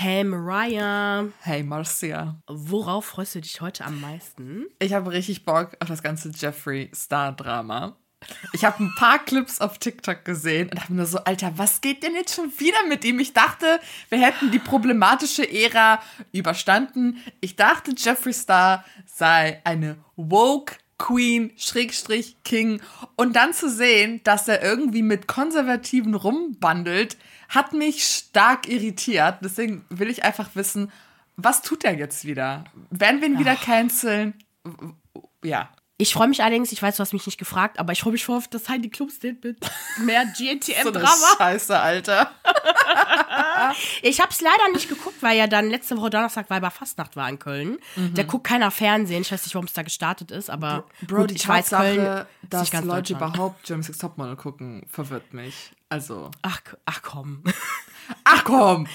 Hey Mariah. Hey Marcia. Worauf freust du dich heute am meisten? Ich habe richtig Bock auf das ganze Jeffree Star Drama. Ich habe ein paar Clips auf TikTok gesehen und habe mir so, Alter, was geht denn jetzt schon wieder mit ihm? Ich dachte, wir hätten die problematische Ära überstanden. Ich dachte, Jeffree Star sei eine woke Queen, Schrägstrich, King. Und dann zu sehen, dass er irgendwie mit Konservativen rumbandelt, hat mich stark irritiert. Deswegen will ich einfach wissen, was tut er jetzt wieder? Werden wir ihn wieder canceln? Ja. Ich freue mich allerdings, ich weiß, du hast mich nicht gefragt, aber ich freue mich voll auf das Heidi Klum Statement. Mehr GNTM-Drama. So Scheiße, Alter. ich habe es leider nicht geguckt, weil ja dann letzte Woche Donnerstag Weiberfastnacht war in Köln. Mhm. Da guckt keiner Fernsehen. Ich weiß nicht, warum es da gestartet ist, aber Bro, gut, die ich Tatsache, weiß, Köln dass Leute überhaupt Germany's Next Topmodel gucken, verwirrt mich. Also. Ach, ach komm. Ach komm.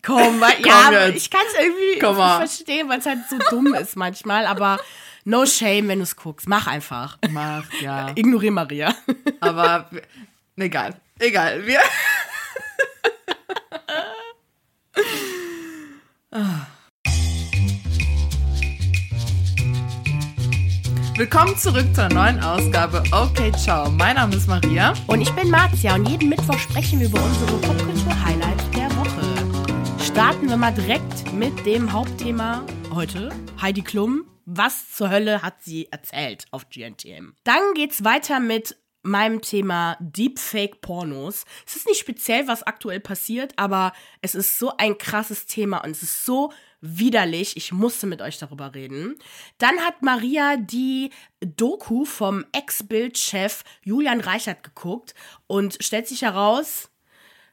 komm, weil, ja, jetzt. ich kann es irgendwie komm verstehen, weil es halt so dumm ist manchmal, aber no shame, wenn du es guckst. Mach einfach. Mach, ja. Ignoriere Maria. Aber egal. Egal. Wir. Willkommen zurück zur neuen Ausgabe Okay Ciao. Mein Name ist Maria. Und ich bin Marzia und jeden Mittwoch sprechen wir über unsere Popkultur-Highlights der Woche. Starten wir mal direkt mit dem Hauptthema heute. Heidi Klum. Was zur Hölle hat sie erzählt auf GNTM? Dann geht's weiter mit meinem Thema Deepfake-Pornos. Es ist nicht speziell, was aktuell passiert, aber es ist so ein krasses Thema und es ist so widerlich. Ich musste mit euch darüber reden. Dann hat Maria die Doku vom Ex-Bild-Chef Julian Reichert geguckt und stellt sich heraus,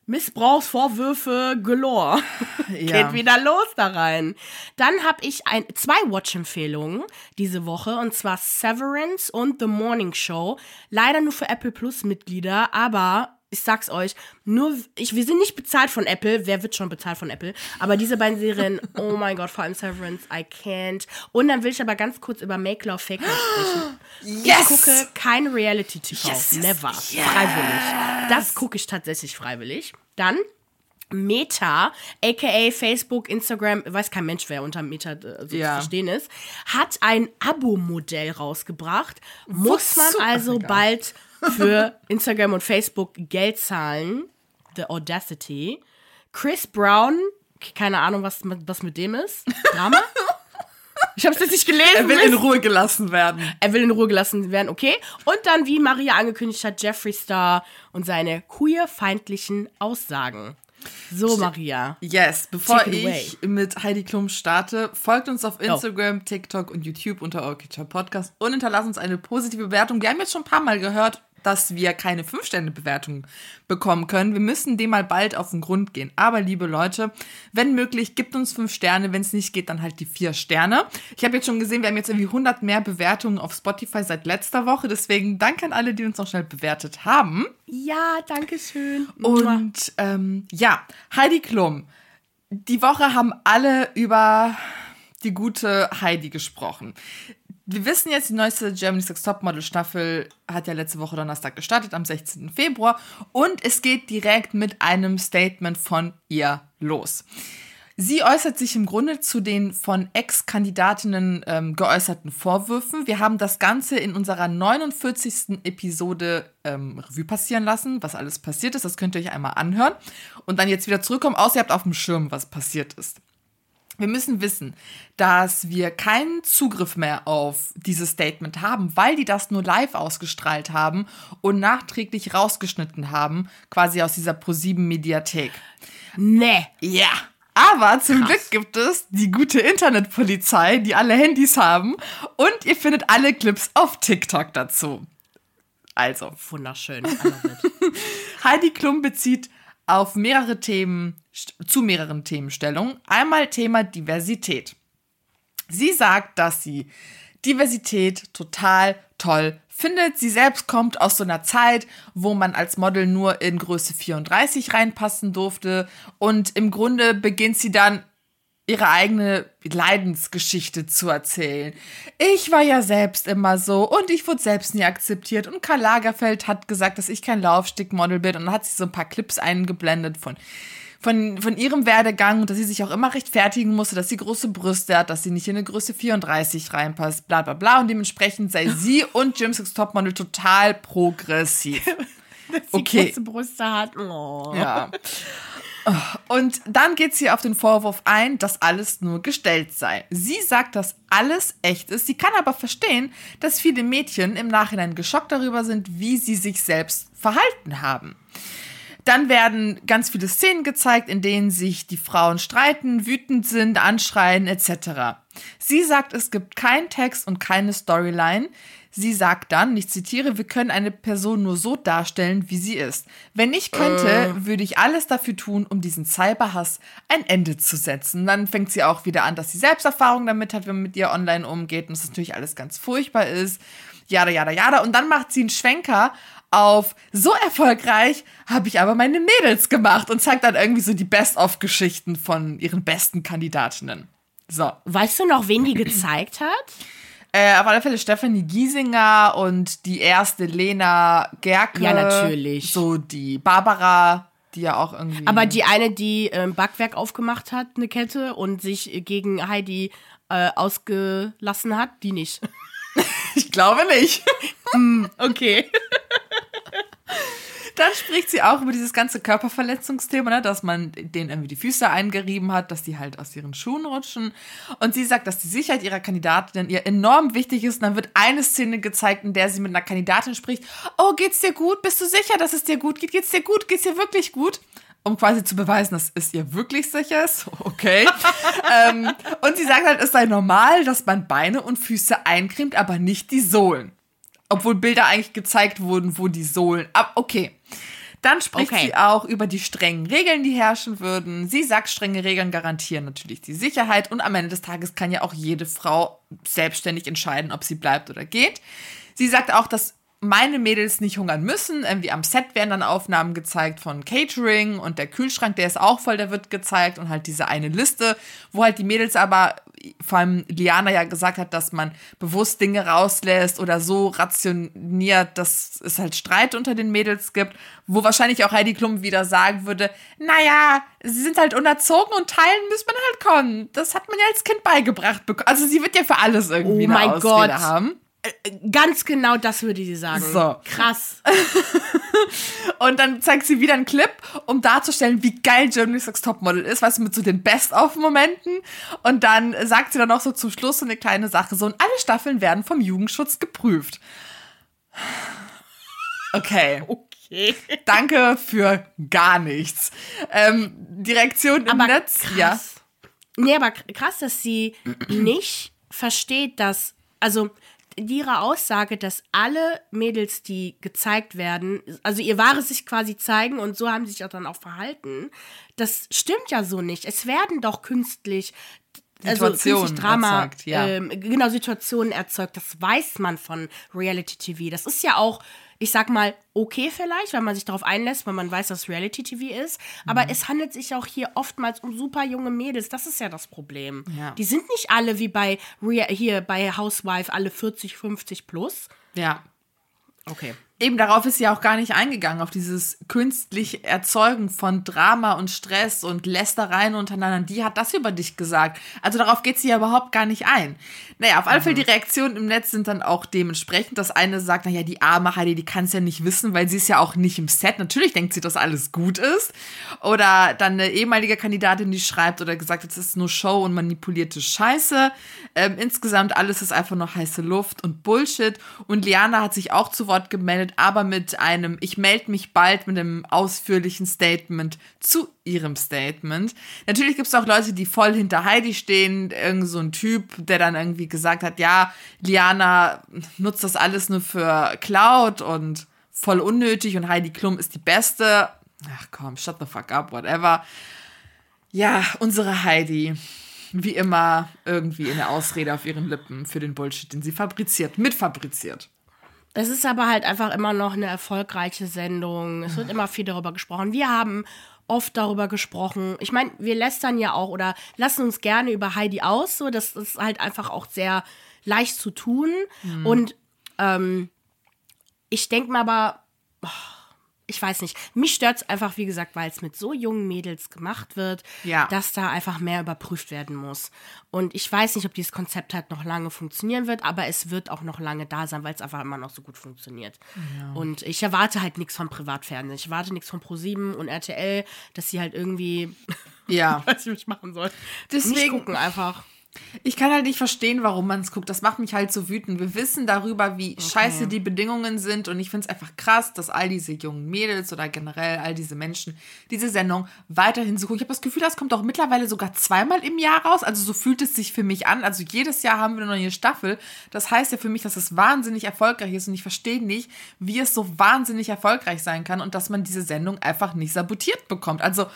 Missbrauchsvorwürfe galore. Ja. Geht wieder los da rein. Dann habe ich ein, zwei Watch-Empfehlungen diese Woche und zwar Severance und The Morning Show. Leider nur für Apple Plus Mitglieder, aber ich sag's euch, nur ich, wir sind nicht bezahlt von Apple. Wer wird schon bezahlt von Apple? Aber diese beiden Serien, oh mein Gott, vor allem Severance, I can't. Und dann will ich aber ganz kurz über Make Love Fake Love sprechen. Yes! Ich gucke kein Reality TV, yes, never, yes. freiwillig. Das gucke ich tatsächlich freiwillig. Dann Meta, aka Facebook, Instagram, weiß kein Mensch, wer unter Meta äh, so ja. zu verstehen ist, hat ein Abo-Modell rausgebracht. Muss man also bald für Instagram und Facebook Geld zahlen. The Audacity. Chris Brown, keine Ahnung, was, was mit dem ist. Drama? Ich habe es jetzt nicht gelesen. Er will in Ruhe gelassen werden. Er will in Ruhe gelassen werden, okay. Und dann, wie Maria angekündigt hat, Jeffree Star und seine queerfeindlichen Aussagen. So, Maria. Yes, bevor ich mit Heidi Klum starte, folgt uns auf Instagram, oh. TikTok und YouTube unter Orchid Podcast und hinterlasst uns eine positive Bewertung. Wir haben jetzt schon ein paar Mal gehört, dass wir keine 5-Sterne-Bewertung bekommen können. Wir müssen dem mal bald auf den Grund gehen. Aber liebe Leute, wenn möglich, gibt uns 5 Sterne. Wenn es nicht geht, dann halt die 4 Sterne. Ich habe jetzt schon gesehen, wir haben jetzt irgendwie 100 mehr Bewertungen auf Spotify seit letzter Woche. Deswegen danke an alle, die uns noch schnell bewertet haben. Ja, danke schön. Und ähm, ja, Heidi Klum. Die Woche haben alle über die gute Heidi gesprochen wir wissen jetzt, die neueste Germany's Next Topmodel Staffel hat ja letzte Woche Donnerstag gestartet, am 16. Februar. Und es geht direkt mit einem Statement von ihr los. Sie äußert sich im Grunde zu den von Ex-Kandidatinnen ähm, geäußerten Vorwürfen. Wir haben das Ganze in unserer 49. Episode ähm, Revue passieren lassen, was alles passiert ist. Das könnt ihr euch einmal anhören. Und dann jetzt wieder zurückkommen, außer ihr habt auf dem Schirm, was passiert ist. Wir müssen wissen, dass wir keinen Zugriff mehr auf dieses Statement haben, weil die das nur live ausgestrahlt haben und nachträglich rausgeschnitten haben, quasi aus dieser ProSieben Mediathek. Nee. Ja. Aber zum Krass. Glück gibt es die gute Internetpolizei, die alle Handys haben und ihr findet alle Clips auf TikTok dazu. Also. Wunderschön. Heidi Klum bezieht auf mehrere Themen, zu mehreren Themenstellungen. Einmal Thema Diversität. Sie sagt, dass sie Diversität total toll findet. Sie selbst kommt aus so einer Zeit, wo man als Model nur in Größe 34 reinpassen durfte. Und im Grunde beginnt sie dann ihre eigene Leidensgeschichte zu erzählen. Ich war ja selbst immer so und ich wurde selbst nie akzeptiert und Karl Lagerfeld hat gesagt, dass ich kein Laufstickmodel bin und dann hat sie so ein paar Clips eingeblendet von von, von ihrem Werdegang und dass sie sich auch immer rechtfertigen musste, dass sie große Brüste hat, dass sie nicht in eine Größe 34 reinpasst, bla bla bla. Und dementsprechend sei sie und Jim Six Topmodel total progressiv. dass sie okay. große Brüste hat. Oh. Ja. Und dann geht sie auf den Vorwurf ein, dass alles nur gestellt sei. Sie sagt, dass alles echt ist. Sie kann aber verstehen, dass viele Mädchen im Nachhinein geschockt darüber sind, wie sie sich selbst verhalten haben. Dann werden ganz viele Szenen gezeigt, in denen sich die Frauen streiten, wütend sind, anschreien etc. Sie sagt, es gibt keinen Text und keine Storyline. Sie sagt dann, ich zitiere, wir können eine Person nur so darstellen, wie sie ist. Wenn ich könnte, äh. würde ich alles dafür tun, um diesen Cyberhass ein Ende zu setzen. Dann fängt sie auch wieder an, dass sie Selbsterfahrung damit hat, wenn man mit ihr online umgeht und es natürlich alles ganz furchtbar ist. Jada, jada, jada. Und dann macht sie einen Schwenker auf so erfolgreich habe ich aber meine Mädels gemacht und zeigt dann irgendwie so die Best-of-Geschichten von ihren besten Kandidatinnen. So. Weißt du noch, wen die gezeigt hat? Äh, auf alle Fälle Stephanie Giesinger und die erste Lena Gerke. Ja, natürlich. So die Barbara, die ja auch irgendwie. Aber die eine, die ähm, Backwerk aufgemacht hat, eine Kette und sich gegen Heidi äh, ausgelassen hat, die nicht. ich glaube nicht. mm, okay. Dann spricht sie auch über dieses ganze Körperverletzungsthema, ne, dass man denen irgendwie die Füße eingerieben hat, dass die halt aus ihren Schuhen rutschen. Und sie sagt, dass die Sicherheit ihrer Kandidatin ihr enorm wichtig ist. Und dann wird eine Szene gezeigt, in der sie mit einer Kandidatin spricht. Oh, geht's dir gut? Bist du sicher, dass es dir gut geht? Geht's dir gut? Geht's dir wirklich gut? um quasi zu beweisen, dass es ihr wirklich sicher ist. Okay. ähm, und sie sagt halt, es sei normal, dass man Beine und Füße eincremt, aber nicht die Sohlen. Obwohl Bilder eigentlich gezeigt wurden, wo die Sohlen. Aber okay. Dann spricht okay. sie auch über die strengen Regeln, die herrschen würden. Sie sagt, strenge Regeln garantieren natürlich die Sicherheit und am Ende des Tages kann ja auch jede Frau selbstständig entscheiden, ob sie bleibt oder geht. Sie sagt auch, dass meine Mädels nicht hungern müssen. Irgendwie am Set werden dann Aufnahmen gezeigt von Catering und der Kühlschrank, der ist auch voll, der wird gezeigt und halt diese eine Liste, wo halt die Mädels aber, vor allem Liana ja gesagt hat, dass man bewusst Dinge rauslässt oder so rationiert, dass es halt Streit unter den Mädels gibt, wo wahrscheinlich auch Heidi Klum wieder sagen würde, naja, sie sind halt unerzogen und teilen muss man halt können. Das hat man ja als Kind beigebracht Also sie wird ja für alles irgendwie oh eine Ausrede Gott. haben. Äh, ganz genau das würde sie sagen. So. Krass. und dann zeigt sie wieder einen Clip, um darzustellen, wie geil Germany's Next Topmodel ist, weißt du, mit so den Best-of-Momenten. Und dann sagt sie dann noch so zum Schluss so eine kleine Sache, so, und alle Staffeln werden vom Jugendschutz geprüft. Okay. Okay. Danke für gar nichts. Ähm, Direktion im aber Netz, krass. ja. Nee, aber krass, dass sie nicht versteht, dass, also ihre Aussage, dass alle Mädels, die gezeigt werden, also ihr wahres sich quasi zeigen und so haben sie sich auch dann auch verhalten, das stimmt ja so nicht. Es werden doch künstlich also künstlich Drama, erzeugt, ja. ähm, genau Situationen erzeugt. Das weiß man von Reality TV. Das ist ja auch ich sag mal, okay vielleicht, weil man sich darauf einlässt, weil man weiß, dass Reality TV ist. Aber mhm. es handelt sich auch hier oftmals um super junge Mädels. Das ist ja das Problem. Ja. Die sind nicht alle wie bei hier bei Housewife alle 40, 50 plus. Ja. Okay. Eben darauf ist sie auch gar nicht eingegangen, auf dieses künstliche Erzeugen von Drama und Stress und Lästereien untereinander. Die hat das über dich gesagt. Also darauf geht sie ja überhaupt gar nicht ein. Naja, auf alle Fälle, die mhm. Reaktionen im Netz sind dann auch dementsprechend. Das eine sagt, naja, die arme Heidi, die kann es ja nicht wissen, weil sie ist ja auch nicht im Set. Natürlich denkt sie, dass alles gut ist. Oder dann eine ehemalige Kandidatin, die schreibt oder gesagt hat, es ist nur Show und manipulierte Scheiße. Ähm, insgesamt alles ist einfach nur heiße Luft und Bullshit. Und Liana hat sich auch zu Wort gemeldet gemeldet, aber mit einem, ich melde mich bald mit einem ausführlichen Statement zu ihrem Statement. Natürlich gibt es auch Leute, die voll hinter Heidi stehen, irgend so ein Typ, der dann irgendwie gesagt hat, ja, Liana nutzt das alles nur für Cloud und voll unnötig und Heidi Klum ist die Beste. Ach komm, shut the fuck up, whatever. Ja, unsere Heidi wie immer irgendwie eine Ausrede auf ihren Lippen für den Bullshit, den sie fabriziert, mitfabriziert. Es ist aber halt einfach immer noch eine erfolgreiche Sendung. Es wird immer viel darüber gesprochen. Wir haben oft darüber gesprochen. Ich meine, wir lästern ja auch oder lassen uns gerne über Heidi aus. So, das ist halt einfach auch sehr leicht zu tun. Mhm. Und ähm, ich denke mir aber, oh, ich weiß nicht. Mich stört es einfach, wie gesagt, weil es mit so jungen Mädels gemacht wird, Ja. dass da einfach mehr überprüft werden muss. Und ich weiß nicht, ob dieses Konzept halt noch lange funktionieren wird, aber es wird auch noch lange da sein, weil es einfach immer noch so gut funktioniert. Und ich erwarte halt nichts vom Privatfernsehen. Ich erwarte nichts von ProSieben und RTL, dass sie halt irgendwie, Ja. weiß ich, was ich machen soll. Deswegen- nicht gucken einfach. Ich kann halt nicht verstehen, warum man es guckt. Das macht mich halt so wütend. Wir wissen darüber, wie scheiße die Bedingungen sind. Und ich finde es einfach krass, dass all diese jungen Mädels oder generell all diese Menschen diese Sendung weiterhin so gucken. Ich habe das Gefühl, das kommt auch mittlerweile sogar zweimal im Jahr raus. Also so fühlt es sich für mich an. Also jedes Jahr haben wir eine neue Staffel. Das heißt ja für mich, dass es wahnsinnig erfolgreich ist. Und ich verstehe nicht, wie es so wahnsinnig erfolgreich sein kann und dass man diese Sendung einfach nicht sabotiert bekommt. Also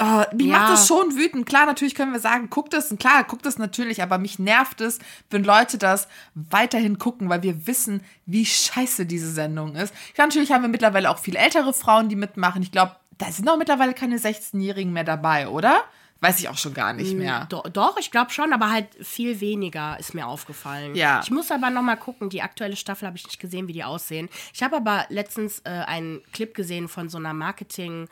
Oh, mich Ja. macht das schon wütend. Klar, natürlich können wir sagen, guckt es, und klar, guckt es natürlich, aber mich nervt es, wenn Leute das weiterhin gucken, weil wir wissen, wie scheiße diese Sendung ist. Ja, natürlich haben wir mittlerweile auch viel ältere Frauen, die mitmachen. Ich glaube, da sind auch mittlerweile keine 16-Jährigen mehr dabei, oder? Weiß ich auch schon gar nicht mehr. Do doch, ich glaube schon, aber halt viel weniger ist mir aufgefallen. Ja. Ich muss aber noch mal gucken, die aktuelle Staffel habe ich nicht gesehen, wie die aussehen. Ich habe aber letztens äh, einen Clip gesehen von so einer Marketing-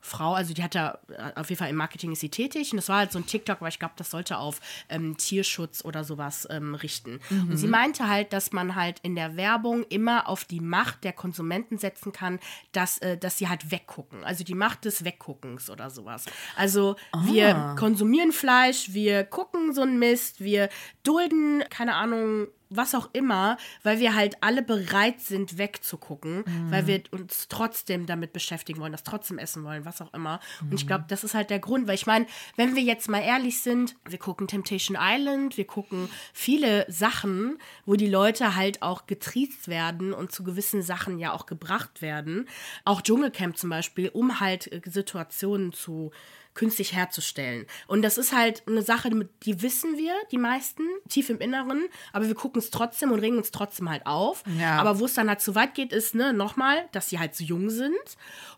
Frau, also die hat ja äh, auf jeden Fall im Marketing ist sie tätig und das war halt so ein TikTok, aber ich glaube, das sollte auf ähm, Tierschutz oder sowas ähm, richten. Und sie meinte halt, dass man halt in der Werbung immer auf die Macht der Konsumenten setzen kann, dass, äh, dass sie halt weggucken. Also die Macht des Wegguckens oder sowas. Also wir konsumieren Fleisch, wir gucken so einen Mist, wir dulden, keine Ahnung, was auch immer, weil wir halt alle bereit sind, wegzugucken, weil wir uns trotzdem damit beschäftigen wollen, das trotzdem essen wollen, was auch immer. Und ich glaube, das ist halt der Grund, weil ich meine, wenn wir jetzt mal ehrlich sind, wir gucken Temptation Island, wir gucken viele Sachen, wo die Leute halt auch getriezt werden und zu gewissen Sachen ja auch gebracht werden. Auch Dschungelcamp zum Beispiel, um halt äh, Situationen zu künstlich herzustellen. Und das ist halt eine Sache, die wissen wir, die meisten, tief im Inneren, aber wir gucken es trotzdem und regen uns trotzdem halt auf. Ja. Aber wo es dann halt zu weit geht, ist, ne, nochmal, dass sie halt zu jung sind.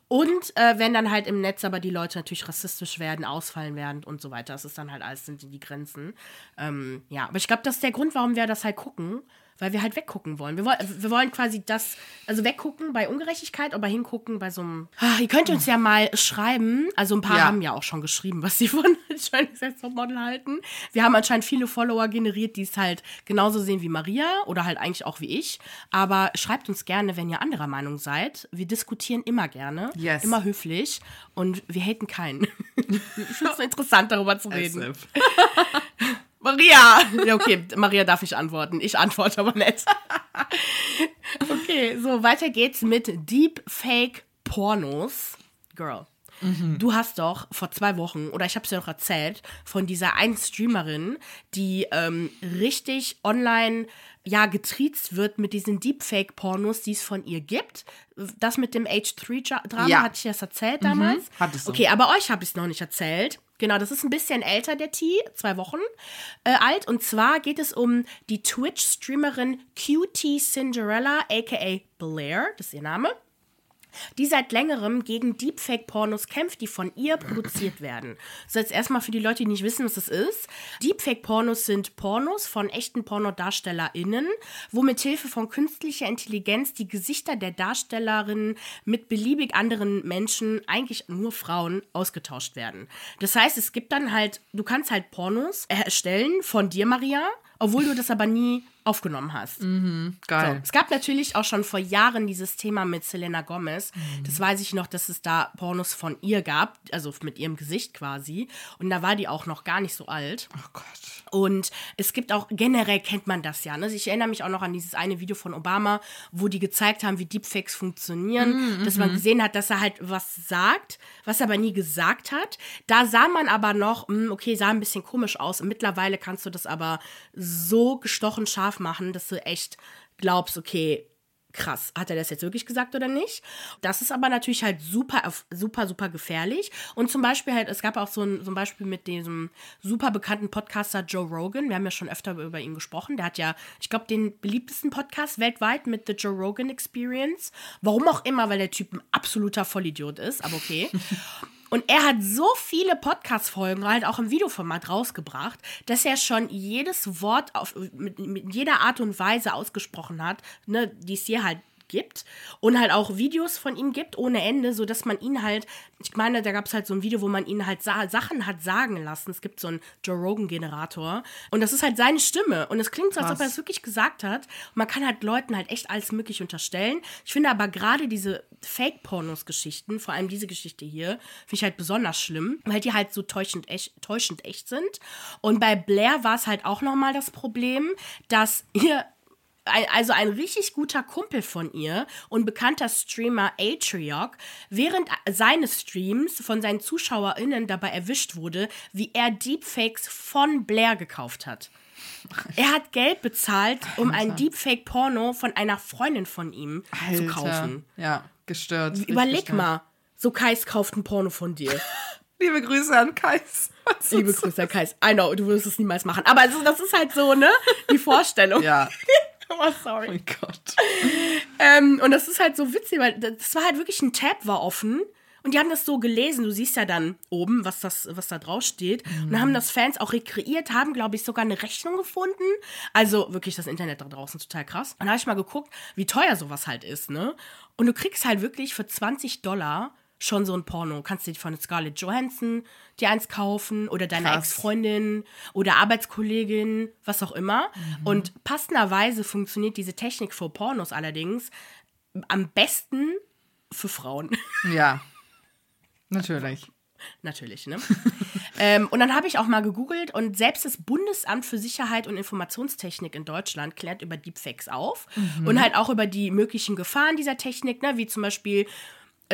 Und äh, wenn dann halt im Netz aber die Leute natürlich rassistisch werden, ausfallen werden und so weiter, das ist dann halt alles, sind die Grenzen. Ähm, ja, aber ich glaube, das ist der Grund, warum wir das halt gucken, weil wir halt weggucken wollen. Wir, woll wir wollen quasi das, also weggucken bei Ungerechtigkeit, aber hingucken bei so einem. Ah, ihr könnt uns ja mal schreiben. Also ein paar Ja. haben ja auch schon geschrieben, was sie von Chinese Sex Model halten. Wir haben anscheinend viele Follower generiert, die es halt genauso sehen wie Maria oder halt eigentlich auch wie ich. Aber schreibt uns gerne, wenn ihr anderer Meinung seid. Wir diskutieren immer gerne, Yes. immer höflich und wir haten keinen. ich finde es interessant, darüber zu reden. Maria! Ja, okay, Maria darf nicht antworten. Ich antworte aber nicht. okay, so, weiter geht's mit Deepfake Pornos. Girl. Du hast doch vor zwei Wochen, oder ich habe es dir doch erzählt, von dieser einen Streamerin, die ähm, richtig online ja getriezt wird mit diesen Deepfake-Pornos, die es von ihr gibt. Das mit dem H3-Drama, Ja. hatte ich das erzählt damals? hattest du. Okay, aber euch habe ich es noch nicht erzählt. Genau, das ist ein bisschen älter, der Tee, zwei Wochen äh, alt. Und zwar geht es um die Twitch-Streamerin QT Cinderella, aka Blair, das ist ihr Name die seit längerem gegen Deepfake-Pornos kämpft, die von ihr produziert werden. So, jetzt erstmal für die Leute, die nicht wissen, was das ist. Deepfake-Pornos sind Pornos von echten PornodarstellerInnen, wo mit Hilfe von künstlicher Intelligenz die Gesichter der Darstellerinnen mit beliebig anderen Menschen, eigentlich nur Frauen, ausgetauscht werden. Das heißt, es gibt dann halt, du kannst halt Pornos erstellen von dir, Maria, obwohl du das aber nie aufgenommen hast. Geil. Es gab natürlich auch schon vor Jahren dieses Thema mit Selena Gomez. Das weiß ich noch, dass es da Pornos von ihr gab, also mit ihrem Gesicht quasi. Und da war die auch noch gar nicht so alt. Oh Gott. Und es gibt auch, generell kennt man das ja. Ne? Ich erinnere mich auch noch an dieses eine Video von Obama, wo die gezeigt haben, wie Deepfakes funktionieren, dass man gesehen hat, dass er halt was sagt, was er aber nie gesagt hat. Da sah man aber noch, mh, okay, sah ein bisschen komisch aus. Mittlerweile kannst du das aber so gestochen scharf machen, dass du echt glaubst, okay, krass, hat er das jetzt wirklich gesagt oder nicht? Das ist aber natürlich halt super, super, super gefährlich. Und zum Beispiel halt, es gab auch so ein, so ein Beispiel mit diesem super bekannten Podcaster Joe Rogan. Wir haben ja schon öfter über ihn gesprochen. Der hat ja, ich glaube, den beliebtesten Podcast weltweit mit The Joe Rogan Experience. Warum auch immer, weil der Typ ein absoluter Vollidiot ist, aber okay. Und er hat so viele Podcast-Folgen halt auch im Videoformat rausgebracht, dass er schon jedes Wort auf, mit, mit jeder Art und Weise ausgesprochen hat, ne, die es hier halt gibt und halt auch Videos von ihm gibt ohne Ende, so dass man ihn halt, ich meine, da gab es halt so ein Video, wo man ihn halt sa Sachen hat sagen lassen. Es gibt so einen Joe Rogan Generator und das ist halt seine Stimme und es klingt so, als ob er es wirklich gesagt hat. Und man kann halt Leuten halt echt alles möglich unterstellen. Ich finde aber gerade diese Fake-Pornos-Geschichten, vor allem diese Geschichte hier, finde ich halt besonders schlimm, weil die halt so täuschend echt, täuschend echt sind. Und bei Blair war es halt auch nochmal das Problem, dass ihr also ein richtig guter Kumpel von ihr und bekannter Streamer Atriok während seines Streams von seinen ZuschauerInnen dabei erwischt wurde, wie er Deepfakes von Blair gekauft hat. Er hat Geld bezahlt, um ein Deepfake-Porno von einer Freundin von ihm Alter. zu kaufen. Ja, gestört. Überleg gestört. mal, so Kais kauft ein Porno von dir. Liebe Grüße an Kais. Liebe Grüße an Kais. I know, du würdest es niemals machen. Aber das ist halt so, ne? Die Vorstellung. ja. Oh, sorry. Oh mein Gott. Ähm, und das ist halt so witzig, weil das war halt wirklich ein Tab war offen. Und die haben das so gelesen. Du siehst ja dann oben, was, das, was da drauf steht. Mhm. Und dann haben das Fans auch rekreiert, haben, glaube ich, sogar eine Rechnung gefunden. Also wirklich das Internet da draußen total krass. Und da habe ich mal geguckt, wie teuer sowas halt ist, ne? Und du kriegst halt wirklich für 20 Dollar schon so ein Porno. Kannst du dir von Scarlett Johansson dir eins kaufen oder deine Ex-Freundin oder Arbeitskollegin, was auch immer. Mhm. Und passenderweise funktioniert diese Technik für Pornos allerdings am besten für Frauen. Ja, natürlich. Natürlich, ne? ähm, und dann habe ich auch mal gegoogelt und selbst das Bundesamt für Sicherheit und Informationstechnik in Deutschland klärt über Deepfakes auf mhm. und halt auch über die möglichen Gefahren dieser Technik, ne? wie zum Beispiel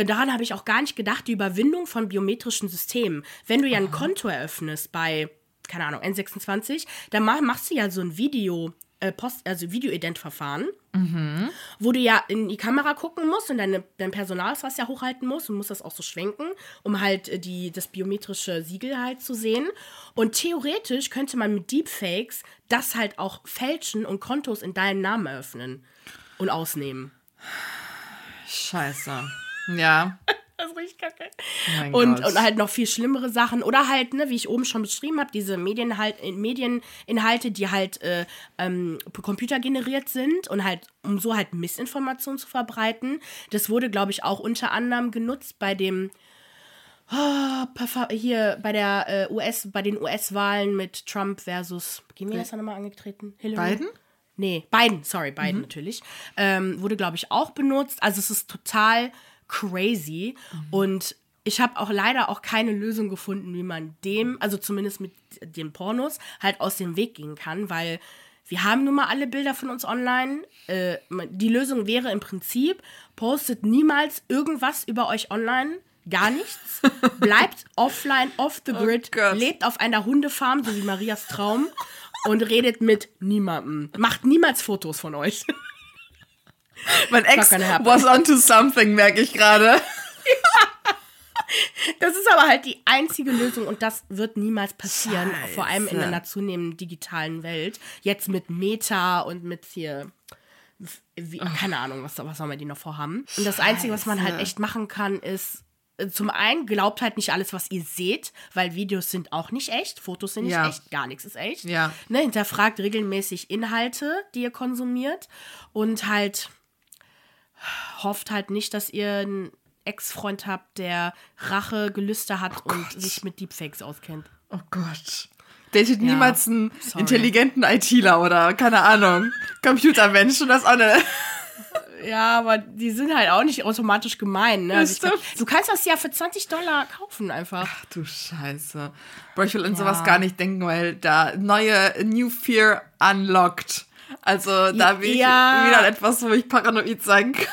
daran habe ich auch gar nicht gedacht, die Überwindung von biometrischen Systemen. Wenn du ja ein Konto eröffnest bei, keine Ahnung, N26, dann machst du ja so ein Video, äh, Post, also Videoident-Verfahren, mhm. wo du ja in die Kamera gucken musst und deine, dein Personalausweis ja hochhalten musst und musst das auch so schwenken, um halt äh, die, das biometrische Siegel halt zu sehen. Und theoretisch könnte man mit Deepfakes das halt auch fälschen und Kontos in deinem Namen eröffnen und ausnehmen. Scheiße. Ja. Das richtig kacke. Oh und, und halt noch viel schlimmere Sachen. Oder halt, ne, wie ich oben schon beschrieben habe, diese Medienhalt, Medieninhalte, die halt äh, ähm, computergeneriert sind und halt, um so halt Missinformationen zu verbreiten. Das wurde, glaube ich, auch unter anderem genutzt bei dem oh, hier bei der äh, US, bei den US-Wahlen mit Trump versus, gehen wir das da nochmal angetreten? Hillary? Biden? Nee, Biden, sorry, Biden mhm. natürlich. Ähm, wurde, glaube ich, auch benutzt. Also es ist total crazy. Mhm. Und ich habe auch leider auch keine Lösung gefunden, wie man dem, also zumindest mit den Pornos, halt aus dem Weg gehen kann, weil wir haben nun mal alle Bilder von uns online. Äh, die Lösung wäre im Prinzip, postet niemals irgendwas über euch online. Gar nichts. Bleibt offline, off the oh grid, oh lebt auf einer Hundefarm, so wie Marias Traum, und redet mit niemandem. Macht niemals Fotos von euch. Mein Ex was onto something, merke ich gerade. Das ist aber halt die einzige Lösung und das wird niemals passieren, Scheiße. vor allem in einer zunehmend digitalen Welt. Jetzt mit Meta und mit hier, wie, keine Ahnung, was, was soll man die noch vorhaben. Und das Einzige, was man halt echt machen kann, ist äh, zum einen glaubt halt nicht alles, was ihr seht, weil Videos sind auch nicht echt, Fotos sind nicht ja. echt, gar nichts ist echt. Ja. Ne, hinterfragt regelmäßig Inhalte, die ihr konsumiert und halt hofft halt nicht, dass ihr einen Ex-Freund habt, der Rache, Gelüste hat oh und sich mit Deepfakes auskennt. Oh Gott. Datet ja, niemals einen sorry. intelligenten ITler oder, keine Ahnung, Computermensch und das auch eine. Ja, aber die sind halt auch nicht automatisch gemein. Ne? Also glaub, du kannst das ja für 20 Dollar kaufen einfach. Ach du Scheiße. Bro, ich will an ja. sowas gar nicht denken, weil da neue New Fear unlocked. Also da bin ich wieder etwas, wo ich paranoid sein kann.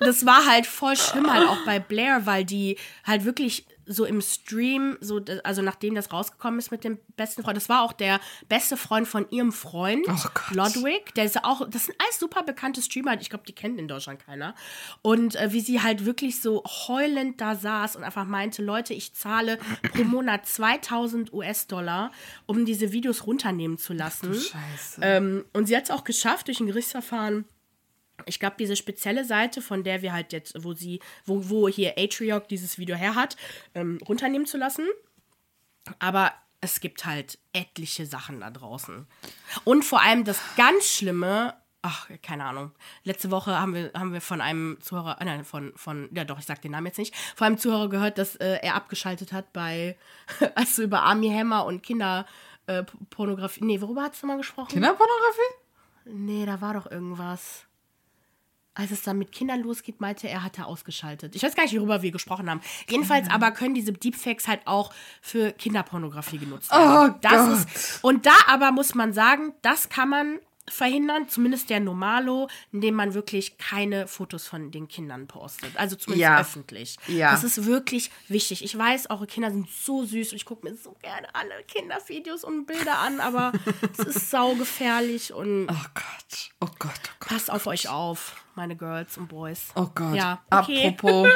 Das war halt voll schlimm halt auch bei Blair, weil die halt wirklich so im Stream, so, also nachdem das rausgekommen ist mit dem besten Freund, das war auch der beste Freund von ihrem Freund, oh Lodwig. Der ist auch, das sind alles super bekannte Streamer, ich glaube, die kennt in Deutschland keiner. Und äh, wie sie halt wirklich so heulend da saß und einfach meinte, Leute, ich zahle pro Monat 2000 US-Dollar, um diese Videos runternehmen zu lassen. Ach, Scheiße. Ähm, und sie hat es auch geschafft durch ein Gerichtsverfahren ich glaube, diese spezielle Seite, von der wir halt jetzt, wo sie, wo, wo hier Atriok dieses Video her hat, ähm, runternehmen zu lassen. Aber es gibt halt etliche Sachen da draußen. Und vor allem das ganz Schlimme, ach, keine Ahnung. Letzte Woche haben wir, haben wir von einem Zuhörer, äh, nein, von, von, ja doch, ich sag den Namen jetzt nicht, von einem Zuhörer gehört, dass äh, er abgeschaltet hat bei, als du über Army Hammer und Kinderpornografie, äh, nee, worüber hast du mal gesprochen? Kinderpornografie? Nee, da war doch irgendwas. Als es dann mit Kindern losgeht, meinte er, hat er ausgeschaltet. Ich weiß gar nicht, worüber wir gesprochen haben. Jedenfalls aber können diese Deepfakes halt auch für Kinderpornografie genutzt werden. Oh das Gott. Ist, und da aber muss man sagen, das kann man verhindern, zumindest der Normalo, indem man wirklich keine Fotos von den Kindern postet. Also zumindest Ja. öffentlich. Ja. Das ist wirklich wichtig. Ich weiß, eure Kinder sind so süß und ich gucke mir so gerne alle Kindervideos und Bilder an, aber es ist saugefährlich und Oh Gott. Oh Gott, oh Gott. passt auf euch auf, meine Girls und Boys. Oh Gott. Ja, okay. Apropos,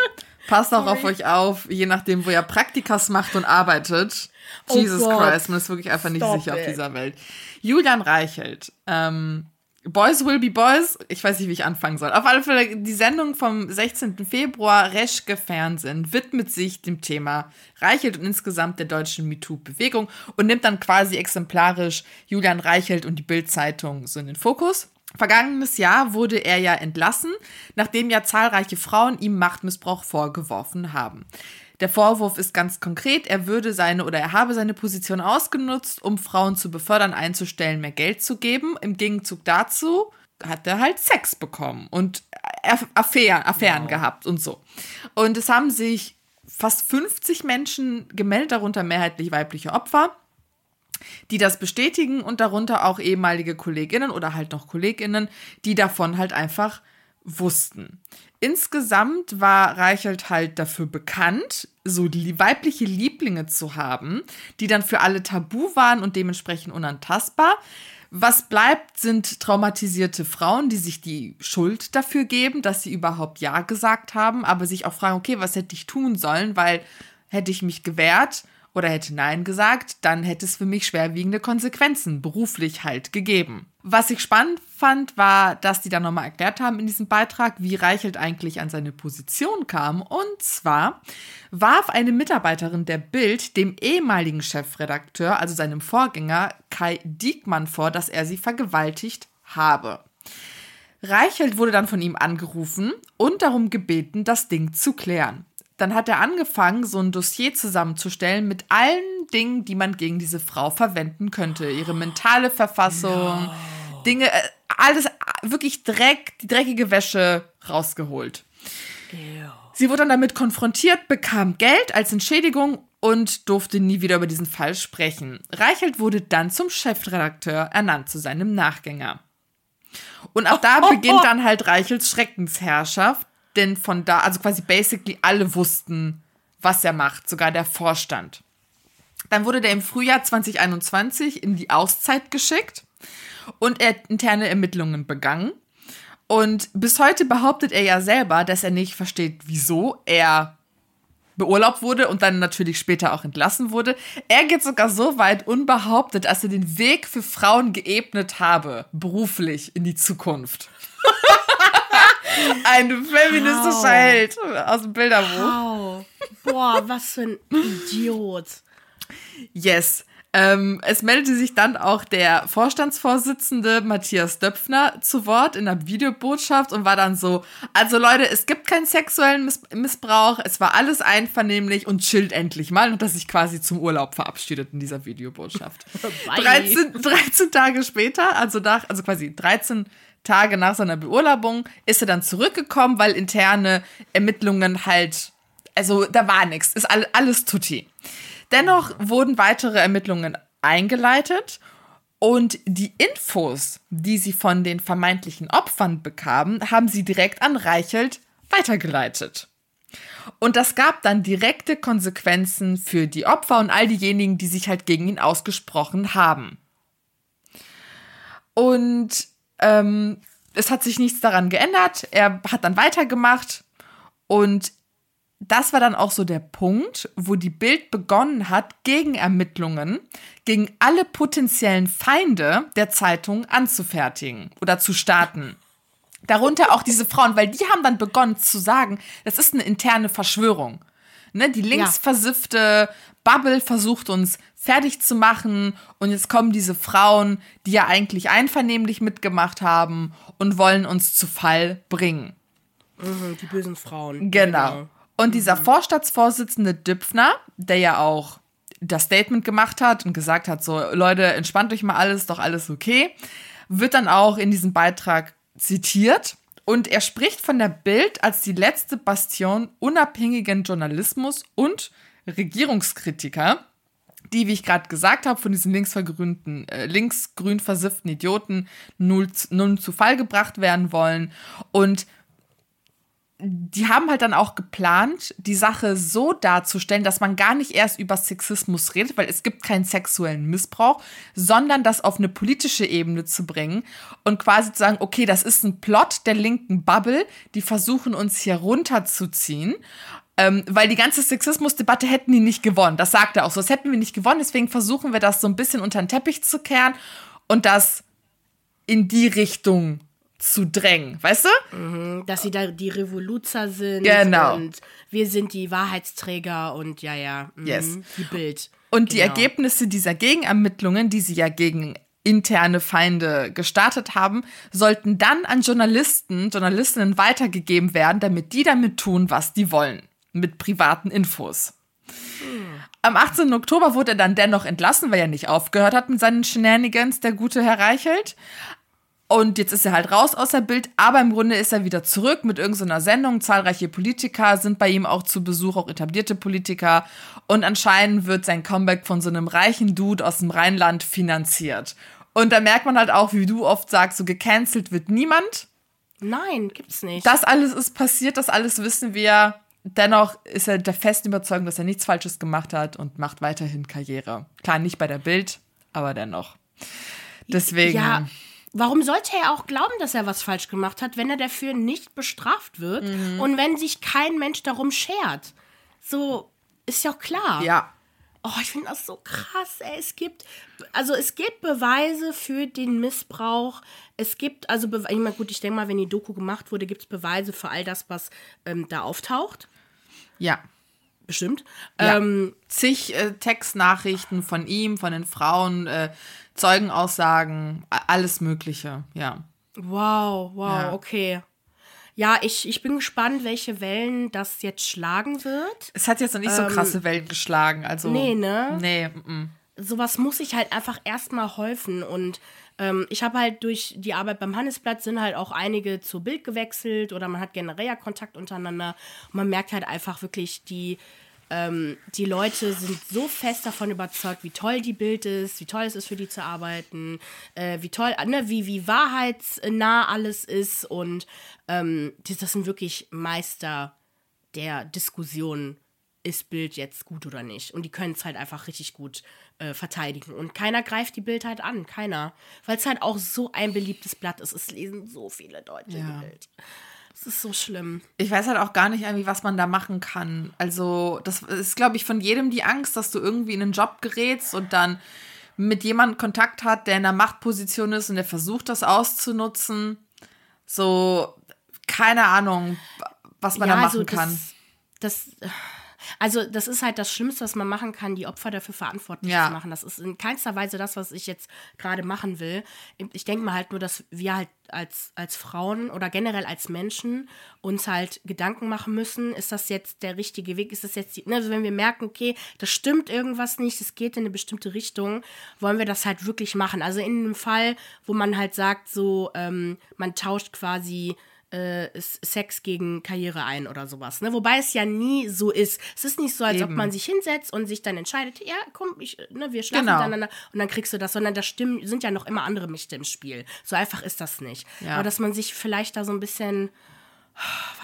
passt auch auf euch auf, je nachdem, wo ihr Praktikas macht und arbeitet. Oh Jesus Gott. Christ, man ist wirklich einfach nicht Stop sicher auf it. dieser Welt. Julian Reichelt. Ähm, Boys will be Boys. Ich weiß nicht, wie ich anfangen soll. Auf alle Fälle, die Sendung vom 16. Februar, Reschke Fernsehen, widmet sich dem Thema Reichelt und insgesamt der deutschen MeToo-Bewegung und nimmt dann quasi exemplarisch Julian Reichelt und die Bild-Zeitung so in den Fokus. Vergangenes Jahr wurde er ja entlassen, nachdem ja zahlreiche Frauen ihm Machtmissbrauch vorgeworfen haben. Der Vorwurf ist ganz konkret, er würde seine oder er habe seine Position ausgenutzt, um Frauen zu befördern, einzustellen, mehr Geld zu geben. Im Gegenzug dazu hat er halt Sex bekommen und Aff- Affären, Affären gehabt und so. Und es haben sich fast 50 Menschen gemeldet, darunter mehrheitlich weibliche Opfer die das bestätigen und darunter auch ehemalige Kolleginnen oder halt noch Kolleginnen, die davon halt einfach wussten. Insgesamt war Reichelt halt dafür bekannt, so die weibliche Lieblinge zu haben, die dann für alle tabu waren und dementsprechend unantastbar. Was bleibt, sind traumatisierte Frauen, die sich die Schuld dafür geben, dass sie überhaupt Ja gesagt haben, aber sich auch fragen, okay, was hätte ich tun sollen, weil hätte ich mich gewehrt oder hätte Nein gesagt, dann hätte es für mich schwerwiegende Konsequenzen beruflich halt gegeben. Was ich spannend fand, war, dass die dann nochmal erklärt haben in diesem Beitrag, wie Reichelt eigentlich an seine Position kam. Und zwar warf eine Mitarbeiterin der Bild dem ehemaligen Chefredakteur, also seinem Vorgänger Kai Diekmann vor, dass er sie vergewaltigt habe. Reichelt wurde dann von ihm angerufen und darum gebeten, das Ding zu klären. Dann hat er angefangen, so ein Dossier zusammenzustellen mit allen Dingen, die man gegen diese Frau verwenden könnte. Ihre mentale Verfassung, Dinge, äh, alles, wirklich Dreck, die dreckige Wäsche rausgeholt. Sie wurde dann damit konfrontiert, bekam Geld als Entschädigung und durfte nie wieder über diesen Fall sprechen. Reichelt wurde dann zum Chefredakteur ernannt zu seinem Nachgänger. Und ab da beginnt dann halt Reichelts Schreckensherrschaft, denn von da, also quasi basically alle wussten, was er macht, sogar der Vorstand. Dann wurde der im Frühjahr 2021 in die Auszeit geschickt und er hat interne Ermittlungen begangen. Und bis heute behauptet er ja selber, dass er nicht versteht, wieso er beurlaubt wurde und dann natürlich später auch entlassen wurde. Er geht sogar so weit unbehauptet, dass er den Weg für Frauen geebnet habe, beruflich in die Zukunft. Ein feministischer Wow. Held aus dem Bilderbuch. Wow. Boah, was für ein Idiot. Yes. Ähm, es meldete sich dann auch der Vorstandsvorsitzende Matthias Döpfner zu Wort in der Videobotschaft und war dann so, also Leute, es gibt keinen sexuellen Miss Missbrauch, es war alles einvernehmlich und chillt endlich mal und dass sich quasi zum Urlaub verabschiedet in dieser Videobotschaft. Bye. 13, 13 Tage später, also nach, also quasi 13 Tage nach seiner Beurlaubung, ist er dann zurückgekommen, weil interne Ermittlungen halt, also da war nichts, ist all, alles tutti. Dennoch wurden weitere Ermittlungen eingeleitet und die Infos, die sie von den vermeintlichen Opfern bekamen, haben sie direkt an Reichelt weitergeleitet. Und das gab dann direkte Konsequenzen für die Opfer und all diejenigen, die sich halt gegen ihn ausgesprochen haben. Und ähm, es hat sich nichts daran geändert. Er hat dann weitergemacht und das war dann auch so der Punkt, wo die Bild begonnen hat, Gegenermittlungen gegen alle potenziellen Feinde der Zeitung anzufertigen oder zu starten. Darunter auch diese Frauen, weil die haben dann begonnen zu sagen, das ist eine interne Verschwörung. Ne, die linksversiffte Bubble versucht uns fertig zu machen und jetzt kommen diese Frauen, die ja eigentlich einvernehmlich mitgemacht haben und wollen uns zu Fall bringen. Mhm, die bösen Frauen. Genau. genau. Und dieser mhm. Vorstandsvorsitzende Düpfner, der ja auch das Statement gemacht hat und gesagt hat, so Leute, entspannt euch mal alles, doch alles okay, wird dann auch in diesem Beitrag zitiert. Und er spricht von der Bild als die letzte Bastion unabhängigen Journalismus und Regierungskritiker, die, wie ich gerade gesagt habe, von diesen linksvergrünten, äh, linksgrün versifften Idioten nun, nun zu Fall gebracht werden wollen. Und die haben halt dann auch geplant, die Sache so darzustellen, dass man gar nicht erst über Sexismus redet, weil es gibt keinen sexuellen Missbrauch, sondern das auf eine politische Ebene zu bringen und quasi zu sagen, okay, das ist ein Plot der linken Bubble, die versuchen uns hier runterzuziehen. Ähm, weil die ganze Sexismusdebatte hätten die nicht gewonnen. Das sagt er auch so. Das hätten wir nicht gewonnen. Deswegen versuchen wir das so ein bisschen unter den Teppich zu kehren und das in die Richtung zu drängen, weißt du? Mhm, dass sie da die Revoluzer sind genau. und wir sind die Wahrheitsträger und ja, ja, mh, yes. die Bild. Und genau. die Ergebnisse dieser Gegenermittlungen, die sie ja gegen interne Feinde gestartet haben, sollten dann an Journalisten, Journalistinnen weitergegeben werden, damit die damit tun, was die wollen. Mit privaten Infos. Hm. Am 18. Oktober wurde er dann dennoch entlassen, weil er nicht aufgehört hat mit seinen Shenanigans, der gute Herr Reichelt. Und jetzt ist er halt raus aus der Bild, aber im Grunde ist er wieder zurück mit irgendeiner Sendung. Zahlreiche Politiker sind bei ihm auch zu Besuch, auch etablierte Politiker. Und anscheinend wird sein Comeback von so einem reichen Dude aus dem Rheinland finanziert. Und da merkt man halt auch, wie du oft sagst, so gecancelt wird niemand. Nein, gibt's nicht. Das alles ist passiert, das alles wissen wir. Dennoch ist er der festen Überzeugung, dass er nichts Falsches gemacht hat und macht weiterhin Karriere. Klar, nicht bei der Bild, aber dennoch. Deswegen. Ja Warum sollte er auch glauben, dass er was falsch gemacht hat, wenn er dafür nicht bestraft wird mhm. und wenn sich kein Mensch darum schert? So ist ja auch klar. Ja. Oh, ich finde das so krass. Ey. Es gibt, also es gibt Beweise für den Missbrauch. Es gibt, also, ich meine, gut, ich denke mal, wenn die Doku gemacht wurde, gibt es Beweise für all das, was ähm, da auftaucht. Ja. Bestimmt. Ja. Ähm, Zig äh, Textnachrichten von ihm, von den Frauen, äh, Zeugenaussagen, alles Mögliche, ja. Wow, wow, ja. okay. Ja, ich, ich bin gespannt, welche Wellen das jetzt schlagen wird. Es hat jetzt noch nicht ähm, so krasse Wellen geschlagen, also. Nee, ne? Nee, m -m. Sowas muss ich halt einfach erstmal häufen und ähm, ich habe halt durch die Arbeit beim Handelsblatt sind halt auch einige zur Bild gewechselt oder man hat generell ja Kontakt untereinander. Und man merkt halt einfach wirklich die ähm, die Leute sind so fest davon überzeugt, wie toll die Bild ist, wie toll es ist, für die zu arbeiten, äh, wie toll, ne, wie, wie wahrheitsnah alles ist. Und ähm, das sind wirklich Meister der Diskussion, ist Bild jetzt gut oder nicht. Und die können es halt einfach richtig gut äh, verteidigen. Und keiner greift die Bild halt an, keiner. Weil es halt auch so ein beliebtes Blatt ist. Es lesen so viele Leute ja. Bild. Das ist so schlimm. Ich weiß halt auch gar nicht irgendwie, was man da machen kann. Also, das ist, glaube ich, von jedem die Angst, dass du irgendwie in einen Job gerätst und dann mit jemandem Kontakt hat, der in einer Machtposition ist und der versucht, das auszunutzen. So, keine Ahnung, was man ja, da machen also das, kann. Das, also das ist halt das Schlimmste, was man machen kann, die Opfer dafür verantwortlich ja. zu machen. Das ist in keinster Weise das, was ich jetzt gerade machen will. Ich denke mal halt nur, dass wir halt als, als Frauen oder generell als Menschen uns halt Gedanken machen müssen, ist das jetzt der richtige Weg? Ist das jetzt, die, ne, also wenn wir merken, okay, das stimmt irgendwas nicht, es geht in eine bestimmte Richtung, wollen wir das halt wirklich machen. Also in einem Fall, wo man halt sagt, so, ähm, man tauscht quasi äh, Sex gegen Karriere ein oder sowas. Ne? Wobei es ja nie so ist. Es ist nicht so, als Eben. ob man sich hinsetzt und sich dann entscheidet, ja, komm, ich, ne, wir schlafen genau. miteinander und dann kriegst du das, sondern da stimmen, sind ja noch immer andere Mächte im Spiel. So einfach ist das nicht. Ja. Aber dass man sich vielleicht da so ein bisschen,